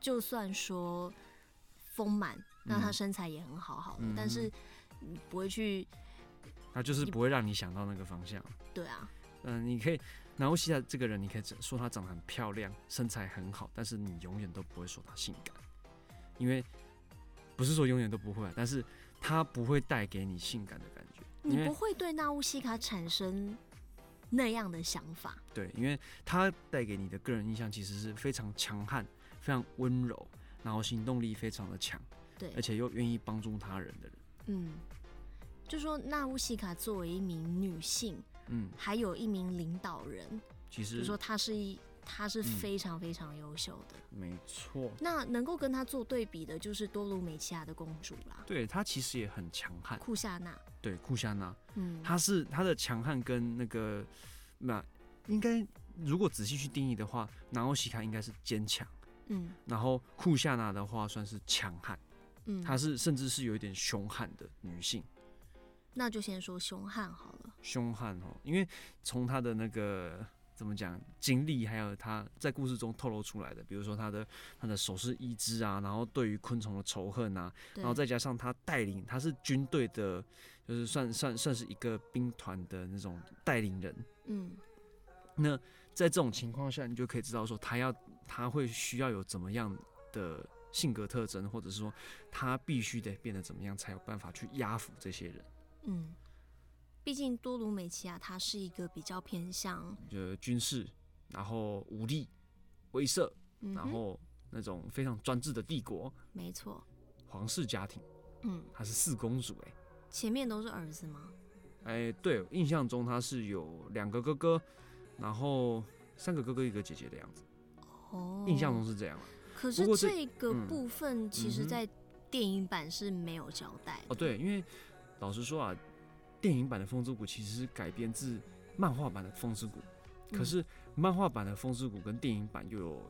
Speaker 2: 就算说丰满，那他身材也很好，好的。嗯、但是你不会去，
Speaker 1: 他就是不会让你想到那个方向。
Speaker 2: 对啊，
Speaker 1: 嗯，你可以，娜乌西卡这个人，你可以说他长得很漂亮，身材很好，但是你永远都不会说他性感，因为不是说永远都不会，但是他不会带给你性感的感觉。
Speaker 2: 你不会对娜乌西卡产生。那样的想法，
Speaker 1: 对，因为他带给你的个人印象其实是非常强悍、非常温柔，然后行动力非常的强，
Speaker 2: 对，
Speaker 1: 而且又愿意帮助他人的人。
Speaker 2: 嗯，就说纳乌西卡作为一名女性，嗯，还有一名领导人，
Speaker 1: 其实
Speaker 2: 就说她是一，她是非常非常优秀的，
Speaker 1: 嗯、没错。
Speaker 2: 那能够跟她做对比的，就是多鲁美奇亚的公主啦。
Speaker 1: 对，她其实也很强悍。
Speaker 2: 库夏娜，
Speaker 1: 对，库夏娜，嗯，她是她的强悍跟那个那应该如果仔细去定义的话，南欧西卡应该是坚强。嗯，然后库夏娜的话算是强悍，嗯，她是甚至是有一点凶悍的女性。
Speaker 2: 那就先说凶悍好了。
Speaker 1: 凶悍哦，因为从她的那个怎么讲经历，还有他在故事中透露出来的，比如说他的他的手势一只啊，然后对于昆虫的仇恨啊，然后再加上他带领，他是军队的，就是算算算是一个兵团的那种带领人。嗯，那在这种情况下，你就可以知道说他要。他会需要有怎么样的性格特征，或者是说他必须得变得怎么样，才有办法去压服这些人。
Speaker 2: 嗯，毕竟多鲁美奇亚它是一个比较偏向
Speaker 1: 就军事，然后武力威慑，嗯、然后那种非常专制的帝国。
Speaker 2: 没错，
Speaker 1: 皇室家庭。嗯，她是四公主哎、欸，
Speaker 2: 前面都是儿子吗？
Speaker 1: 哎、欸，对，印象中他是有两个哥哥，然后三个哥哥一个姐姐的样子。哦，印象中是这样。
Speaker 2: 可是这个部分，其实在电影版是没有交代、嗯。
Speaker 1: 哦，对，因为老实说啊，电影版的《风之谷》其实是改编自漫画版的《风之谷》，可是漫画版的《风之谷》跟电影版又有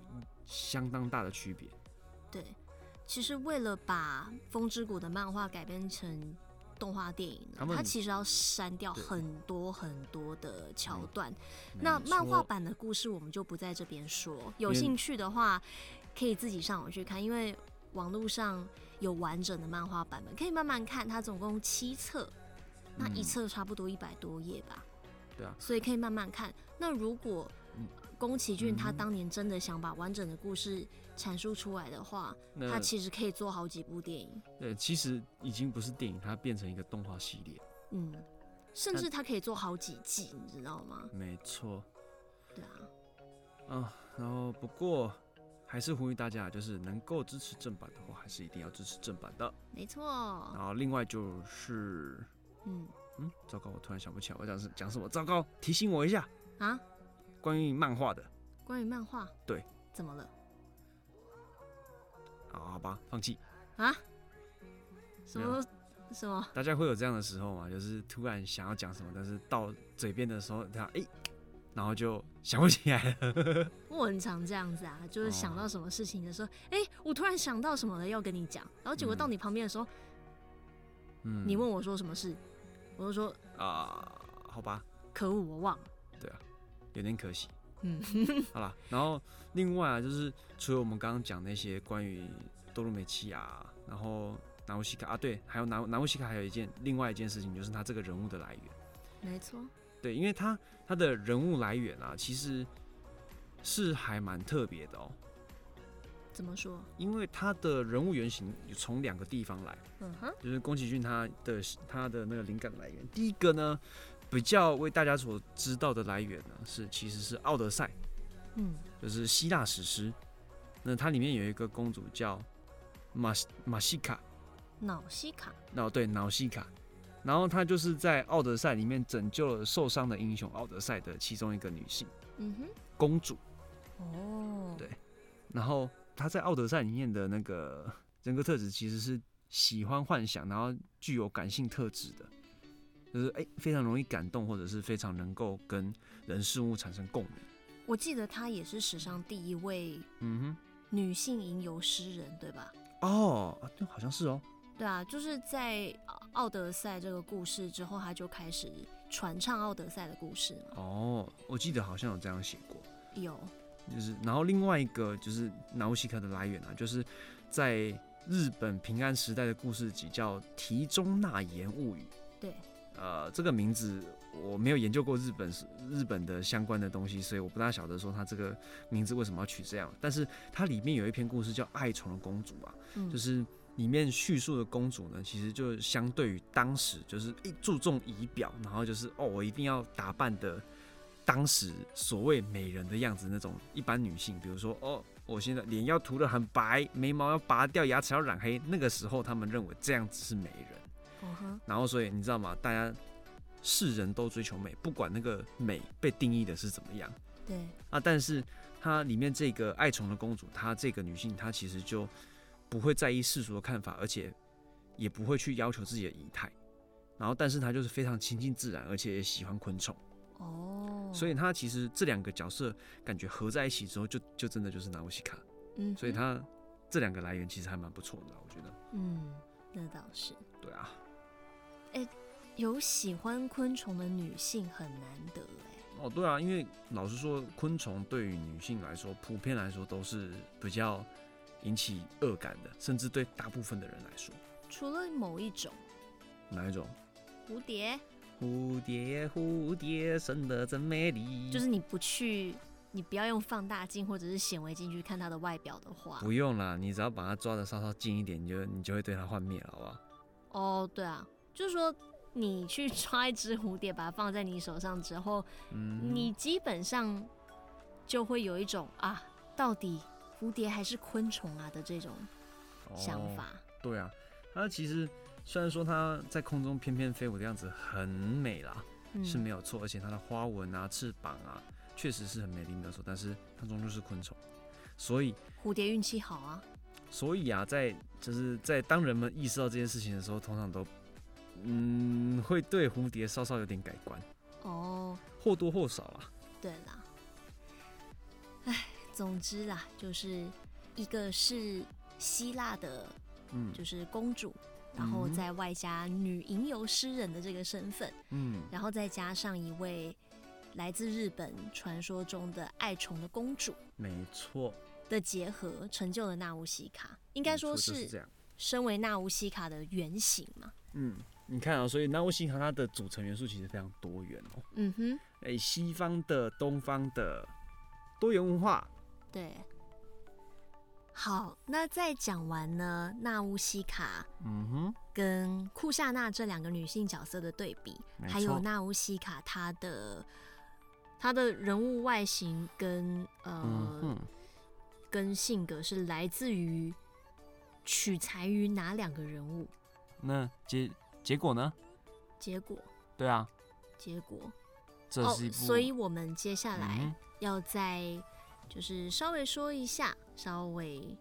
Speaker 1: 相当大的区别。
Speaker 2: 对，其实为了把《风之谷》的漫画改编成。动画电影，它其实要删掉很多很多的桥段。那漫画版的故事我们就不在这边说，有兴趣的话可以自己上网去看，因为网络上有完整的漫画版本，可以慢慢看。它总共七册，那一册差不多一百多页吧。
Speaker 1: 对啊，
Speaker 2: 所以可以慢慢看。那如果宫崎骏他当年真的想把完整的故事阐述出来的话，他其实可以做好几部电影。
Speaker 1: 对，其实已经不是电影，它变成一个动画系列。
Speaker 2: 嗯，甚至它可以做好几季，你知道吗？
Speaker 1: 没错。
Speaker 2: 对啊。
Speaker 1: 啊，然后不过还是呼吁大家，就是能够支持正版的话，还是一定要支持正版的。
Speaker 2: 没错。
Speaker 1: 然后另外就是，嗯嗯，糟糕，我突然想不起来我讲是讲什么，糟糕，提醒我一下啊。关于漫画的，
Speaker 2: 关于漫画，
Speaker 1: 对，
Speaker 2: 怎么了？
Speaker 1: 好，好吧，放弃
Speaker 2: 啊？什么什么？
Speaker 1: 大家会有这样的时候吗？就是突然想要讲什么，但是到嘴边的时候，他哎，然后就想不起来了。
Speaker 2: 我很常这样子啊，就是想到什么事情的时候，哎、哦，我突然想到什么了要跟你讲，然后结果到你旁边的时候，嗯，你问我说什么事，我就说
Speaker 1: 啊，好吧，
Speaker 2: 可恶，我忘了。
Speaker 1: 对啊。有点可惜，嗯，好了，然后另外啊，就是除了我们刚刚讲那些关于多鲁美奇亚，然后南乌西卡啊，对，还有南南乌西卡，还有一件另外一件事情，就是他这个人物的来源，
Speaker 2: 没错，
Speaker 1: 对，因为他他的人物来源啊，其实是还蛮特别的哦。
Speaker 2: 怎么说？
Speaker 1: 因为他的人物原型从两个地方来，嗯哼，就是宫崎骏他的他的那个灵感来源，第一个呢。比较为大家所知道的来源呢，是其实是《奥德赛》，嗯，就是希腊史诗。那它里面有一个公主叫马马西卡，
Speaker 2: 瑙西卡。
Speaker 1: 哦，对，瑙西卡。然后她就是在《奥德赛》里面拯救了受伤的英雄奥德赛的其中一个女性，嗯哼，公主。哦，对。然后她在《奥德赛》里面的那个 人格特质其实是喜欢幻想，然后具有感性特质的。就是哎，非常容易感动，或者是非常能够跟人事物产生共鸣。
Speaker 2: 我记得她也是史上第一位嗯哼女性吟游诗人，对吧？
Speaker 1: 哦，对，好像是哦。
Speaker 2: 对啊，就是在《奥德赛》这个故事之后，他就开始传唱《奥德赛》的故事嘛。
Speaker 1: 哦，我记得好像有这样写过。
Speaker 2: 有。
Speaker 1: 就是，然后另外一个就是纳乌西卡的来源啊，就是在日本平安时代的故事集叫《题中纳言物语》。
Speaker 2: 对。
Speaker 1: 呃，这个名字我没有研究过日本日本的相关的东西，所以我不大晓得说它这个名字为什么要取这样。但是它里面有一篇故事叫《爱宠的公主》啊，嗯、就是里面叙述的公主呢，其实就相对于当时就是一注重仪表，然后就是哦，我一定要打扮的当时所谓美人的样子那种一般女性，比如说哦，我现在脸要涂得很白，眉毛要拔掉，牙齿要染黑，那个时候他们认为这样子是美人。嗯，然后所以你知道吗？大家世人都追求美，不管那个美被定义的是怎么样。
Speaker 2: 对
Speaker 1: 啊，但是它里面这个爱宠的公主，她这个女性，她其实就不会在意世俗的看法，而且也不会去要求自己的仪态。然后，但是她就是非常亲近自然，而且也喜欢昆虫。
Speaker 2: 哦，
Speaker 1: 所以他其实这两个角色感觉合在一起之后就，就就真的就是拿乌西卡。
Speaker 2: 嗯，
Speaker 1: 所以他这两个来源其实还蛮不错的，我觉得。
Speaker 2: 嗯，那倒是。
Speaker 1: 对啊。
Speaker 2: 哎、欸，有喜欢昆虫的女性很难得哎。
Speaker 1: 哦，对啊，因为老实说，昆虫对于女性来说，普遍来说都是比较引起恶感的，甚至对大部分的人来说。
Speaker 2: 除了某一种。
Speaker 1: 哪一种？
Speaker 2: 蝴蝶。
Speaker 1: 蝴蝶，蝴蝶，生得真美丽。
Speaker 2: 就是你不去，你不要用放大镜或者是显微镜去看它的外表的话。
Speaker 1: 不用啦，你只要把它抓的稍稍近一点，你就你就会对它幻灭了，好不好？
Speaker 2: 哦，对啊，就是说。你去抓一只蝴蝶，把它放在你手上之后，嗯，你基本上就会有一种啊，到底蝴蝶还是昆虫啊的这种想法。哦，对啊，
Speaker 1: 它其实虽然说它在空中翩翩飞舞的样子很美啦，嗯，是没有错，而且它的花纹啊、翅膀啊，确实是很美丽，没有错。但是它终究是昆虫，所以
Speaker 2: 蝴蝶运气好啊。
Speaker 1: 所以啊，在就是在当人们意识到这件事情的时候，通常都。嗯，会对蝴蝶稍稍有点改观
Speaker 2: 哦，
Speaker 1: 或多或少啦。
Speaker 2: 对啦，哎，总之啦，就是一个是希腊的，嗯，就是公主，然后再外加女吟游诗人的这个身份，嗯，然后再加上一位来自日本传说中的爱宠的公主，
Speaker 1: 没错，
Speaker 2: 的结合成就了纳乌西卡，应该说是身为纳乌西卡的原型嘛，
Speaker 1: 嗯。你看啊，所以纳乌西卡它的组成元素其实非常多元哦。
Speaker 2: 嗯哼，
Speaker 1: 哎、欸，西方的、东方的多元文化。
Speaker 2: 对。好，那再讲完呢，娜乌西卡，嗯哼，跟库夏娜这两个女性角色的对比，还有娜乌西卡她的她的人物外形跟呃、嗯、跟性格是来自于取材于哪两个人物？
Speaker 1: 那结。结果呢？
Speaker 2: 结果
Speaker 1: 对啊，
Speaker 2: 结果
Speaker 1: 这是一部，
Speaker 2: 哦，所以我们接下来要再就是稍微说一下，稍微《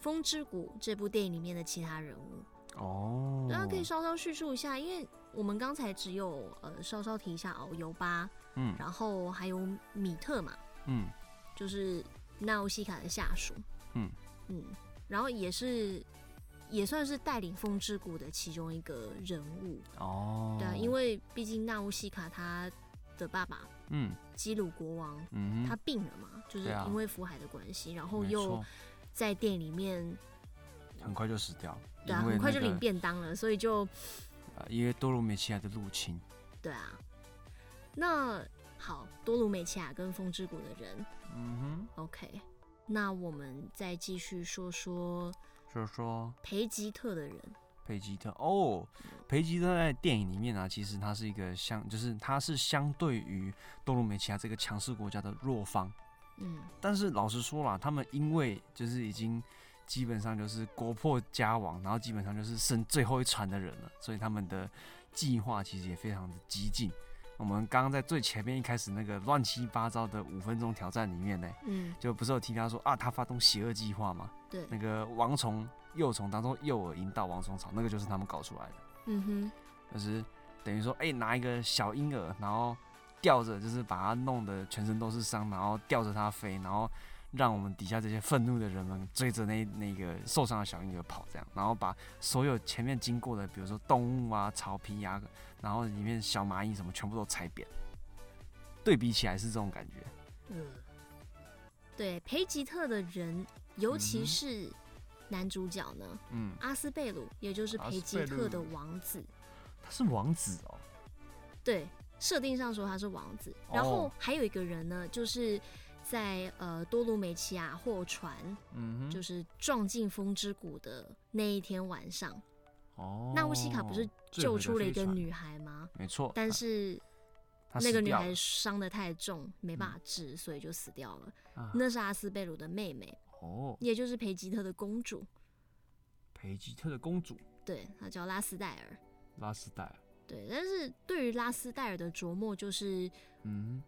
Speaker 2: 风之谷》这部电影里面的其他人物。
Speaker 1: 哦，
Speaker 2: 大家可以稍稍叙述一下，因为我们刚才只有呃稍稍提一下哦，尤巴，嗯，然后还有米特嘛，
Speaker 1: 嗯，
Speaker 2: 就是纳乌西卡的下属，
Speaker 1: 嗯。
Speaker 2: 嗯，然后也是。也算是带领风之谷的其中一个人物
Speaker 1: 哦，
Speaker 2: 对啊，因为毕竟纳乌西卡他的爸爸，
Speaker 1: 嗯，
Speaker 2: 基鲁国王，
Speaker 1: 嗯，
Speaker 2: 他病了嘛，就是因为福海的关系，然后又在店里面
Speaker 1: 很快就死掉，
Speaker 2: 对啊，很快就领便当了，所以就
Speaker 1: 因为多鲁美奇亚的入侵，
Speaker 2: 对啊，那好，多鲁美奇亚跟风之谷的人，
Speaker 1: 嗯哼
Speaker 2: ，OK，那我们再继续说
Speaker 1: 说。说说，
Speaker 2: 裴吉特的人，
Speaker 1: 裴吉特哦，佩吉特在电影里面啊，其实他是一个相，就是他是相对于多鲁美奇亚这个强势国家的弱方，
Speaker 2: 嗯，
Speaker 1: 但是老实说啦，他们因为就是已经基本上就是国破家亡，然后基本上就是剩最后一船的人了，所以他们的计划其实也非常的激进。我们刚刚在最前面一开始那个乱七八糟的五分钟挑战里面呢，
Speaker 2: 嗯，
Speaker 1: 就不是有提到说啊，他发动邪恶计划嘛？
Speaker 2: 对，
Speaker 1: 那个王虫幼虫当中诱饵引导王虫草，那个就是他们搞出来的。
Speaker 2: 嗯哼，
Speaker 1: 就是等于说，哎、欸，拿一个小婴儿，然后吊着，就是把它弄得全身都是伤，然后吊着它飞，然后。让我们底下这些愤怒的人们追着那那个受伤的小婴儿跑，这样，然后把所有前面经过的，比如说动物啊、草皮呀、啊，然后里面小蚂蚁什么，全部都踩扁。对比起来是这种感觉。
Speaker 2: 嗯，对，裴吉特的人，尤其是男主角呢，
Speaker 1: 嗯，
Speaker 2: 阿斯贝鲁，也就是裴吉特的王子。
Speaker 1: 他是王子哦。
Speaker 2: 对，设定上说他是王子。然后还有一个人呢，就是。在呃多鲁美奇亚货船，
Speaker 1: 嗯，
Speaker 2: 就是撞进风之谷的那一天晚上，
Speaker 1: 哦，
Speaker 2: 那乌西卡不是救出了一个女孩吗？
Speaker 1: 没错，
Speaker 2: 但是那个女孩伤得太重，没办法治，所以就死掉了。
Speaker 1: 啊、
Speaker 2: 那是阿斯贝鲁的妹妹，
Speaker 1: 哦，
Speaker 2: 也就是裴吉特的公主。
Speaker 1: 裴吉特的公主，
Speaker 2: 对，她叫拉斯戴尔。
Speaker 1: 拉斯戴尔。
Speaker 2: 对，但是对于拉斯戴尔的琢磨就是，嗯，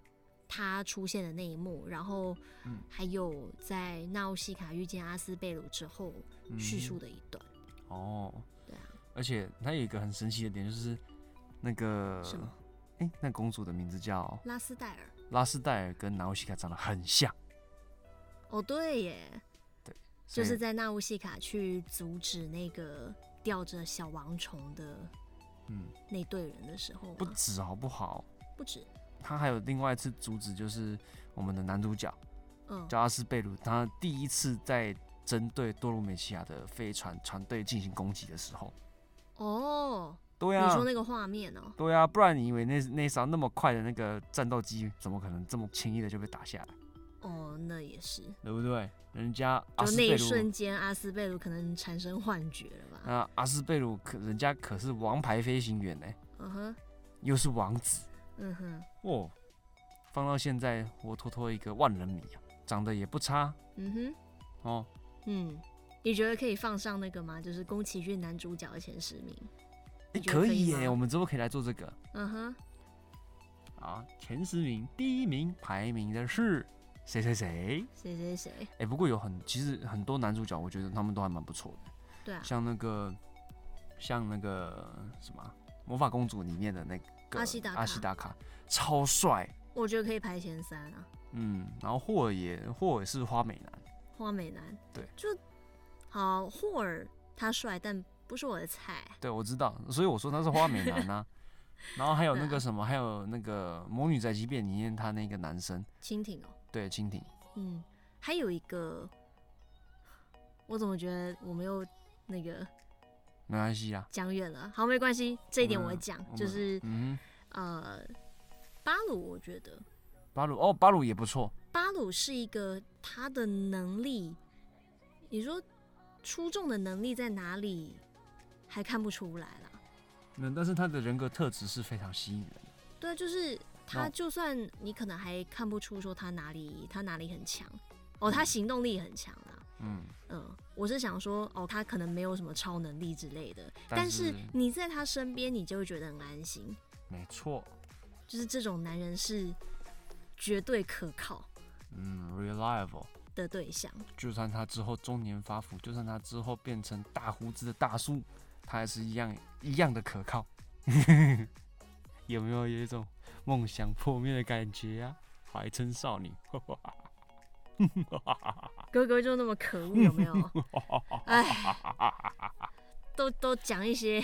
Speaker 2: 他出现的那一幕，然后，还有在纳乌西卡遇见阿斯贝鲁之后叙述的一段。
Speaker 1: 哦，对啊。而且他有一个很神奇的点，就是那个什么？哎，那公主的名字叫
Speaker 2: 拉斯戴尔。
Speaker 1: 拉斯戴尔跟纳乌西卡长得很像。
Speaker 2: 哦，对耶。对，就是在纳乌西卡去阻止那个吊着小王虫的。嗯，那队人的时候
Speaker 1: 不止好不好？
Speaker 2: 不止，
Speaker 1: 他还有另外一次阻止，就是我们的男主角，嗯，叫阿斯贝鲁，他第一次在针对多鲁美西亚的飞船船队进行攻击的时候。
Speaker 2: 哦，
Speaker 1: 对啊，
Speaker 2: 你说那个画面哦？
Speaker 1: 对啊，不然你以为那那艘那么快的那个战斗机，怎么可能这么轻易的就被打下来？
Speaker 2: 哦，那也是，
Speaker 1: 对不对？人家
Speaker 2: 就那一瞬间，阿斯贝鲁可能产生幻觉了吧？
Speaker 1: 那阿斯贝鲁可人家可是王牌飞行员呢，嗯哼，又是王子，嗯哼，哦，放到现在活脱脱一个万人迷啊，长得也不差，嗯哼，
Speaker 2: 哦，嗯，你觉得可以放上那个吗？就是宫崎骏男主角的前十名，
Speaker 1: 欸、可以耶，我们之后可以来做这个，嗯哼，啊，前十名，第一名排名的是。谁谁谁？
Speaker 2: 谁谁谁？哎、
Speaker 1: 欸，不过有很其实很多男主角，我觉得他们都还蛮不错的。
Speaker 2: 对啊，
Speaker 1: 像那个像那个什么魔法公主里面的那个
Speaker 2: 阿西达卡，
Speaker 1: 阿西达卡超帅，
Speaker 2: 我觉得可以排前三啊。
Speaker 1: 嗯，然后霍尔也霍尔是花美男，
Speaker 2: 花美男
Speaker 1: 对，
Speaker 2: 就好霍尔他帅，但不是我的菜。
Speaker 1: 对，我知道，所以我说他是花美男啊。然后还有那个什么，还有那个魔女宅急便里面他那个男生
Speaker 2: 蜻蜓哦。
Speaker 1: 对，蜻蜓。
Speaker 2: 嗯，还有一个，我怎么觉得我没有那个？
Speaker 1: 没关系啊，
Speaker 2: 讲远了。好，没关系，这一点我会讲，就是嗯，呃，巴鲁，我觉得
Speaker 1: 巴鲁哦，巴鲁也不错。
Speaker 2: 巴鲁是一个他的能力，你说出众的能力在哪里？还看不出来了。
Speaker 1: 那但是他的人格特质是非常吸引人的。
Speaker 2: 对，就是。他就算你可能还看不出说他哪里他哪里很强哦，他行动力很强啊。嗯嗯，我是想说哦，他可能没有什么超能力之类的，但是，但是你在他身边，你就会觉得很安心。
Speaker 1: 没错，
Speaker 2: 就是这种男人是绝对可靠，
Speaker 1: 嗯，reliable
Speaker 2: 的对象。
Speaker 1: 就算他之后中年发福，就算他之后变成大胡子的大叔，他还是一样一样的可靠。有没有有一种？梦想破灭的感觉啊，怀春少女，
Speaker 2: 哥哥就那么可恶，有没有？哎，都都讲一些。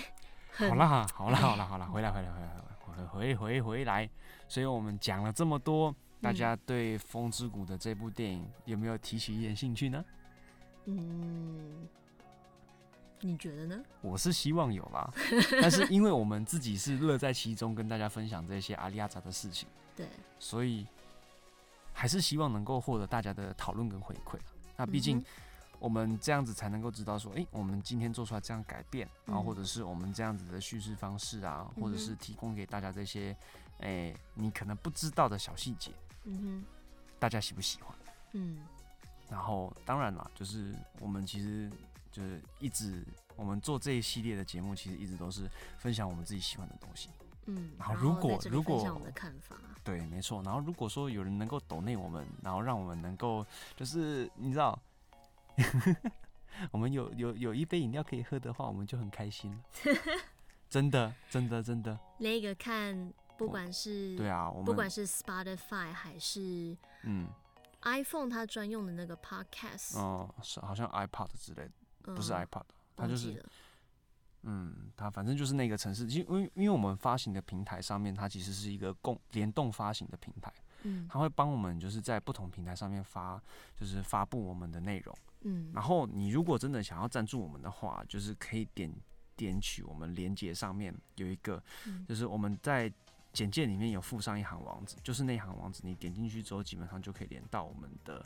Speaker 1: 好啦，好啦，好啦，好啦，回来，回来，回来，回回回回来。所以我们讲了这么多，大家对《风之谷》的这部电影有没有提起一点兴趣呢？
Speaker 2: 嗯。你觉得呢？
Speaker 1: 我是希望有啦，但是因为我们自己是乐在其中，跟大家分享这些阿里亚扎的事情，
Speaker 2: 对，
Speaker 1: 所以还是希望能够获得大家的讨论跟回馈。那毕竟我们这样子才能够知道说，哎、欸，我们今天做出来这样改变，然后或者是我们这样子的叙事方式啊，或者是提供给大家这些，哎、欸，你可能不知道的小细节，嗯哼，大家喜不喜欢？嗯，然后当然啦，就是我们其实。就是一直我们做这一系列的节目，其实一直都是分享我们自己喜欢的东西。嗯，然后如果如果
Speaker 2: 我们的看法，
Speaker 1: 对，没错。然后如果说有人能够抖内我们，然后让我们能够就是你知道，我们有有有一杯饮料可以喝的话，我们就很开心了。真的，真的，真的。
Speaker 2: 那个看，不管是
Speaker 1: 对啊，我们
Speaker 2: 不管是 Spotify 还是嗯 iPhone 它专用的那个 Podcast，
Speaker 1: 哦，是好像 iPod 之类的。不是 iPad，它就是，嗯，它反正就是那个城市，因为因为我们发行的平台上面，它其实是一个共联动发行的平台，嗯，它会帮我们就是在不同平台上面发，就是发布我们的内容，嗯，然后你如果真的想要赞助我们的话，就是可以点点取我们连接上面有一个，就是我们在简介里面有附上一行网址，就是那行网址你点进去之后，基本上就可以连到我们的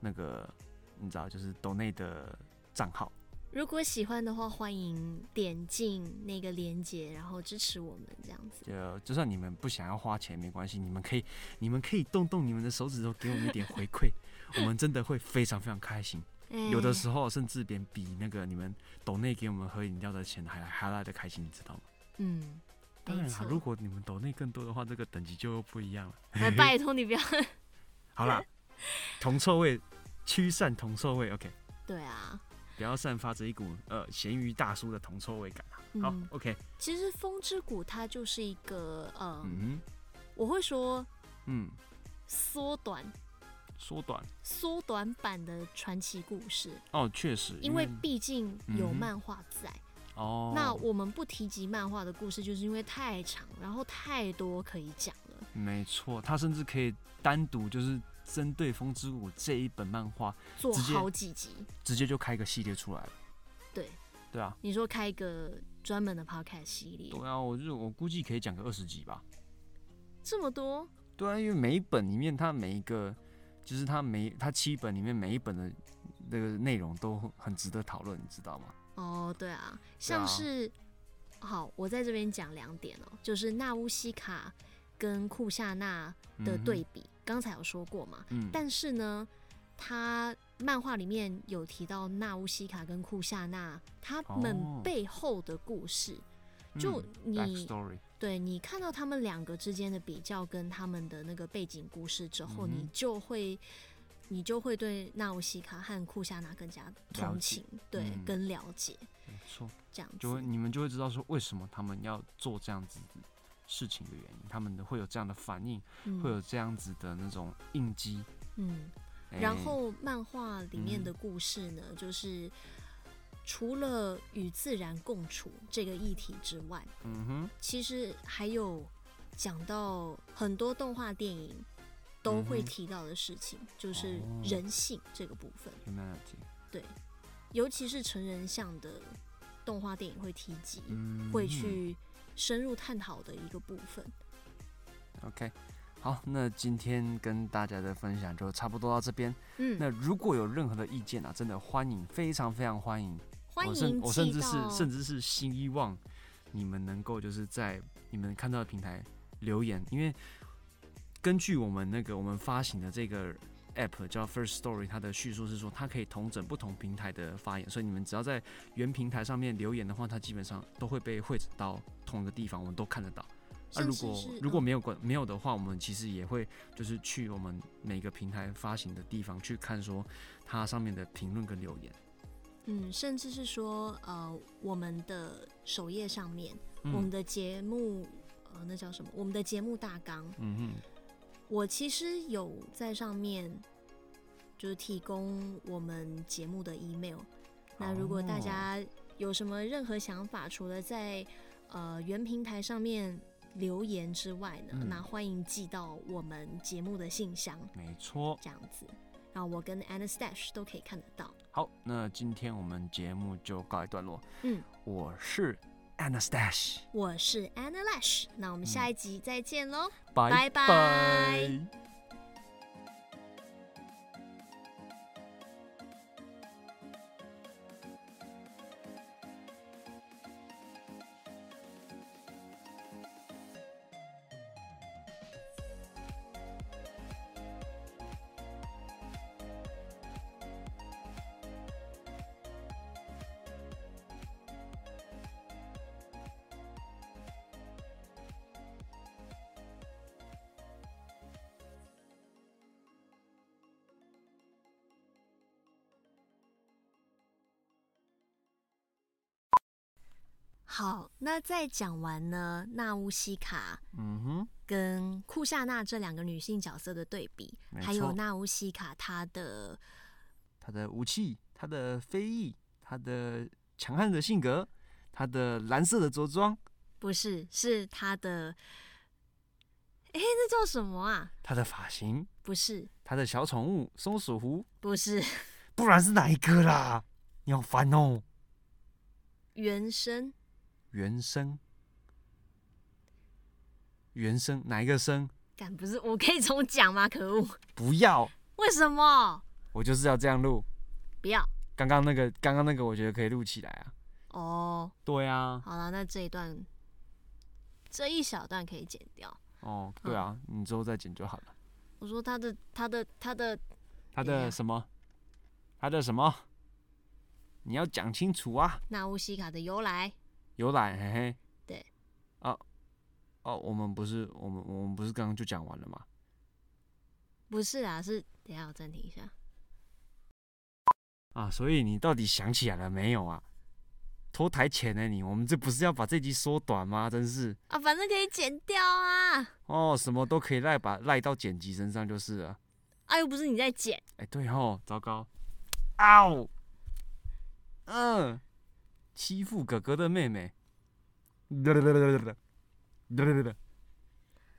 Speaker 1: 那个，你知道，就是抖内的账号。
Speaker 2: 如果喜欢的话，欢迎点进那个链接，然后支持我们这样子。
Speaker 1: 就就算你们不想要花钱没关系，你们可以你们可以动动你们的手指头，给我们一点回馈，我们真的会非常非常开心。欸、有的时候甚至比比那个你们抖内给我们喝饮料的钱还还来的开心，你知道吗？
Speaker 2: 嗯，
Speaker 1: 当然啦，如果你们抖内更多的话，这个等级就不一样了。
Speaker 2: 来，拜托你不要。
Speaker 1: 好了，铜臭味，驱散铜臭味，OK。
Speaker 2: 对啊。
Speaker 1: 不要散发着一股呃咸鱼大叔的铜臭味感好、嗯、，OK。
Speaker 2: 其实风之谷它就是一个呃，嗯、我会说，嗯，缩短，
Speaker 1: 缩短，
Speaker 2: 缩短版的传奇故事。
Speaker 1: 哦，确实，
Speaker 2: 因为毕竟有漫画在。哦、嗯。那我们不提及漫画的故事，就是因为太长，然后太多可以讲了。
Speaker 1: 没错，它甚至可以单独就是。针对《风之谷》这一本漫画
Speaker 2: 做好几集，
Speaker 1: 直接就开一个系列出来了。
Speaker 2: 对，
Speaker 1: 对啊。
Speaker 2: 你说开一个专门的 podcast 系列？
Speaker 1: 对啊，我就我估计可以讲个二十集吧。
Speaker 2: 这么多？
Speaker 1: 对啊，因为每一本里面，它每一个就是它每它七本里面每一本的那个内容都很值得讨论，你知道吗？
Speaker 2: 哦，对啊，像是、啊、好，我在这边讲两点哦，就是纳乌西卡跟库夏娜的对比。嗯刚才有说过嘛，嗯，但是呢，他漫画里面有提到纳乌西卡跟库夏娜他们背后的故事，哦、就你、
Speaker 1: 嗯、
Speaker 2: 对你看到他们两个之间的比较跟他们的那个背景故事之后，嗯、你就会你就会对纳乌西卡和库夏娜更加同情，对，嗯、跟了解，
Speaker 1: 没错，
Speaker 2: 这样子
Speaker 1: 就会你们就会知道说为什么他们要做这样子。事情的原因，他们的会有这样的反应，嗯、会有这样子的那种应激。
Speaker 2: 嗯，欸、然后漫画里面的故事呢，嗯、就是除了与自然共处这个议题之外，嗯哼，其实还有讲到很多动画电影都会提到的事情，嗯、就是人性这个部分。
Speaker 1: Humanity。
Speaker 2: 对，尤其是成人向的动画电影会提及，嗯、会去。深入探讨的一个部分。
Speaker 1: OK，好，那今天跟大家的分享就差不多到这边。嗯，那如果有任何的意见啊，真的欢迎，非常非常欢迎。
Speaker 2: 欢迎，
Speaker 1: 我甚我甚至是甚至是希望你们能够就是在你们看到的平台留言，因为根据我们那个我们发行的这个。App 叫 First Story，它的叙述是说它可以同整不同平台的发言，所以你们只要在原平台上面留言的话，它基本上都会被汇整到同一个地方，我们都看得到。那、啊、如果如果没有关没有的话，我们其实也会就是去我们每个平台发行的地方去看，说它上面的评论跟留言。
Speaker 2: 嗯，甚至是说呃，我们的首页上面，嗯、我们的节目呃，那叫什么？我们的节目大纲。嗯哼。我其实有在上面，就是提供我们节目的 email。那如果大家有什么任何想法，除了在呃原平台上面留言之外呢，嗯、那欢迎寄到我们节目的信箱。
Speaker 1: 没错，
Speaker 2: 这样子，然后我跟 Anastash 都可以看得到。
Speaker 1: 好，那今天我们节目就告一段落。嗯，我是。Anastash，
Speaker 2: 我是 Analash，那我们下一集再见喽，
Speaker 1: 拜拜。
Speaker 2: 那再讲完呢，娜乌西卡，嗯哼，跟库夏娜这两个女性角色的对比，还有娜乌西卡她的
Speaker 1: 她的武器，她的飞翼，她的强悍的性格，她的蓝色的着装，
Speaker 2: 不是，是她的，哎，那叫什么啊？
Speaker 1: 她的发型，
Speaker 2: 不是，
Speaker 1: 她的小宠物松鼠狐，
Speaker 2: 不是，
Speaker 1: 不然是哪一个啦？你好烦哦。
Speaker 2: 原声。
Speaker 1: 原声，原声哪一个声？
Speaker 2: 敢不是，我可以重讲吗？可恶！
Speaker 1: 不要！
Speaker 2: 为什么？
Speaker 1: 我就是要这样录。
Speaker 2: 不要！
Speaker 1: 刚刚那个，刚刚那个，我觉得可以录起来啊。
Speaker 2: 哦。
Speaker 1: 对啊。
Speaker 2: 好了，那这一段，这一小段可以剪掉。
Speaker 1: 哦，对啊，嗯、你之后再剪就好了。
Speaker 2: 我说他的，他的，他的，
Speaker 1: 他的什么？他的什么？你要讲清楚啊！
Speaker 2: 那乌西卡的由来。
Speaker 1: 由来，嘿嘿，
Speaker 2: 对，
Speaker 1: 啊，哦，我们不是，我们我们不是刚刚就讲完了吗？
Speaker 2: 不是啊，是等下我暂停一下。
Speaker 1: 啊，所以你到底想起来了没有啊？拖台前呢你？我们这不是要把这集缩短吗？真是
Speaker 2: 啊，反正可以剪掉啊。
Speaker 1: 哦，什么都可以赖把赖到剪辑身上就是了。
Speaker 2: 啊，又不是你在剪。
Speaker 1: 哎、欸，对哦，糟糕，嗷，嗯，欺负哥哥的妹妹。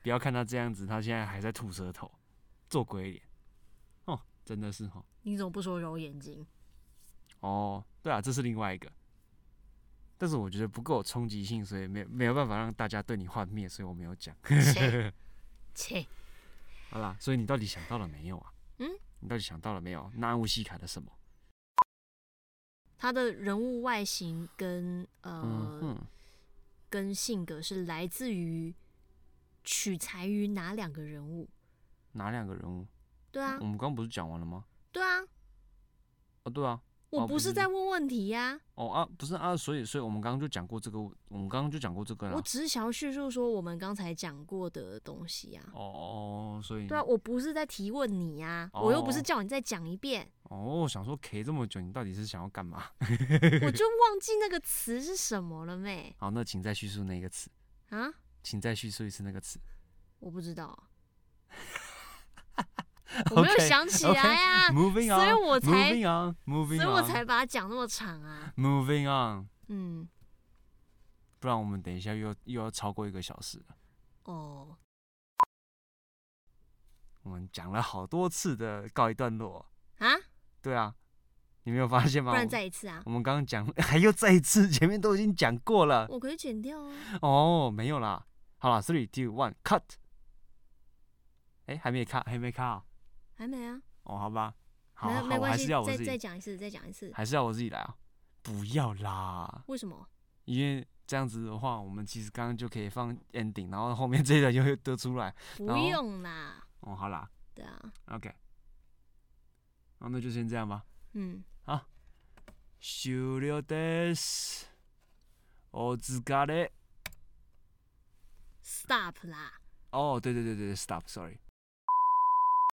Speaker 1: 不要看他这样子，他现在还在吐舌头。做鬼脸，哦，真的是哦。
Speaker 2: 你怎么不说揉眼睛？
Speaker 1: 哦，对啊，这是另外一个，但是我觉得不够有冲击性，所以没没有办法让大家对你幻灭，所以我没有讲。
Speaker 2: 切，切，
Speaker 1: 好啦，所以你到底想到了没有啊？
Speaker 2: 嗯，
Speaker 1: 你到底想到了没有？纳乌西卡的什么？
Speaker 2: 他的人物外形跟呃、
Speaker 1: 嗯、
Speaker 2: 跟性格是来自于取材于哪两个人物？
Speaker 1: 哪两个人物？
Speaker 2: 对啊，
Speaker 1: 我们刚刚不是讲完了吗？
Speaker 2: 对啊，
Speaker 1: 哦，对啊，
Speaker 2: 我不是在问问题呀、啊。
Speaker 1: 哦啊，不是啊，所以所以我们刚刚就讲过这个，我们刚刚就讲过这个啦。
Speaker 2: 我只是想要叙述说我们刚才讲过的东西啊。
Speaker 1: 哦哦，所以
Speaker 2: 对啊，我不是在提问你呀、啊，哦、我又不是叫你再讲一遍。
Speaker 1: 哦，想说 K 这么久，你到底是想要干嘛？
Speaker 2: 我就忘记那个词是什么了没？
Speaker 1: 好，那请再叙述那个词
Speaker 2: 啊，
Speaker 1: 请再叙述一次那个词。
Speaker 2: 我不知道。我没有想起来啊，所以我才，所以我才把它讲那么长啊。
Speaker 1: Moving on，
Speaker 2: 嗯，
Speaker 1: 不然我们等一下又又要超过一个小时了。
Speaker 2: 哦，
Speaker 1: 我们讲了好多次的告一段落
Speaker 2: 啊？
Speaker 1: 对啊，你没有发现吗？
Speaker 2: 不然再一次啊？
Speaker 1: 我们刚刚讲 还又再一次，前面都已经讲过了。
Speaker 2: 我可以剪掉啊。
Speaker 1: 哦，没有啦。好了，three two one cut。哎，还没卡，还没卡。
Speaker 2: 还没啊？
Speaker 1: 哦，好吧，好，
Speaker 2: 没没关系，
Speaker 1: 还是要我自己
Speaker 2: 再再讲一次，再讲一次，
Speaker 1: 还是要我自己来啊？不要啦！
Speaker 2: 为什么？
Speaker 1: 因为这样子的话，我们其实刚刚就可以放 ending，然后后面这一段就会得出来。
Speaker 2: 不用啦。
Speaker 1: 哦，好啦。
Speaker 2: 对啊。
Speaker 1: OK。那那就先这样吧。
Speaker 2: 嗯。
Speaker 1: 好。终了です。お疲れ。
Speaker 2: Stop 啦。
Speaker 1: 哦，对对对对，Stop，Sorry。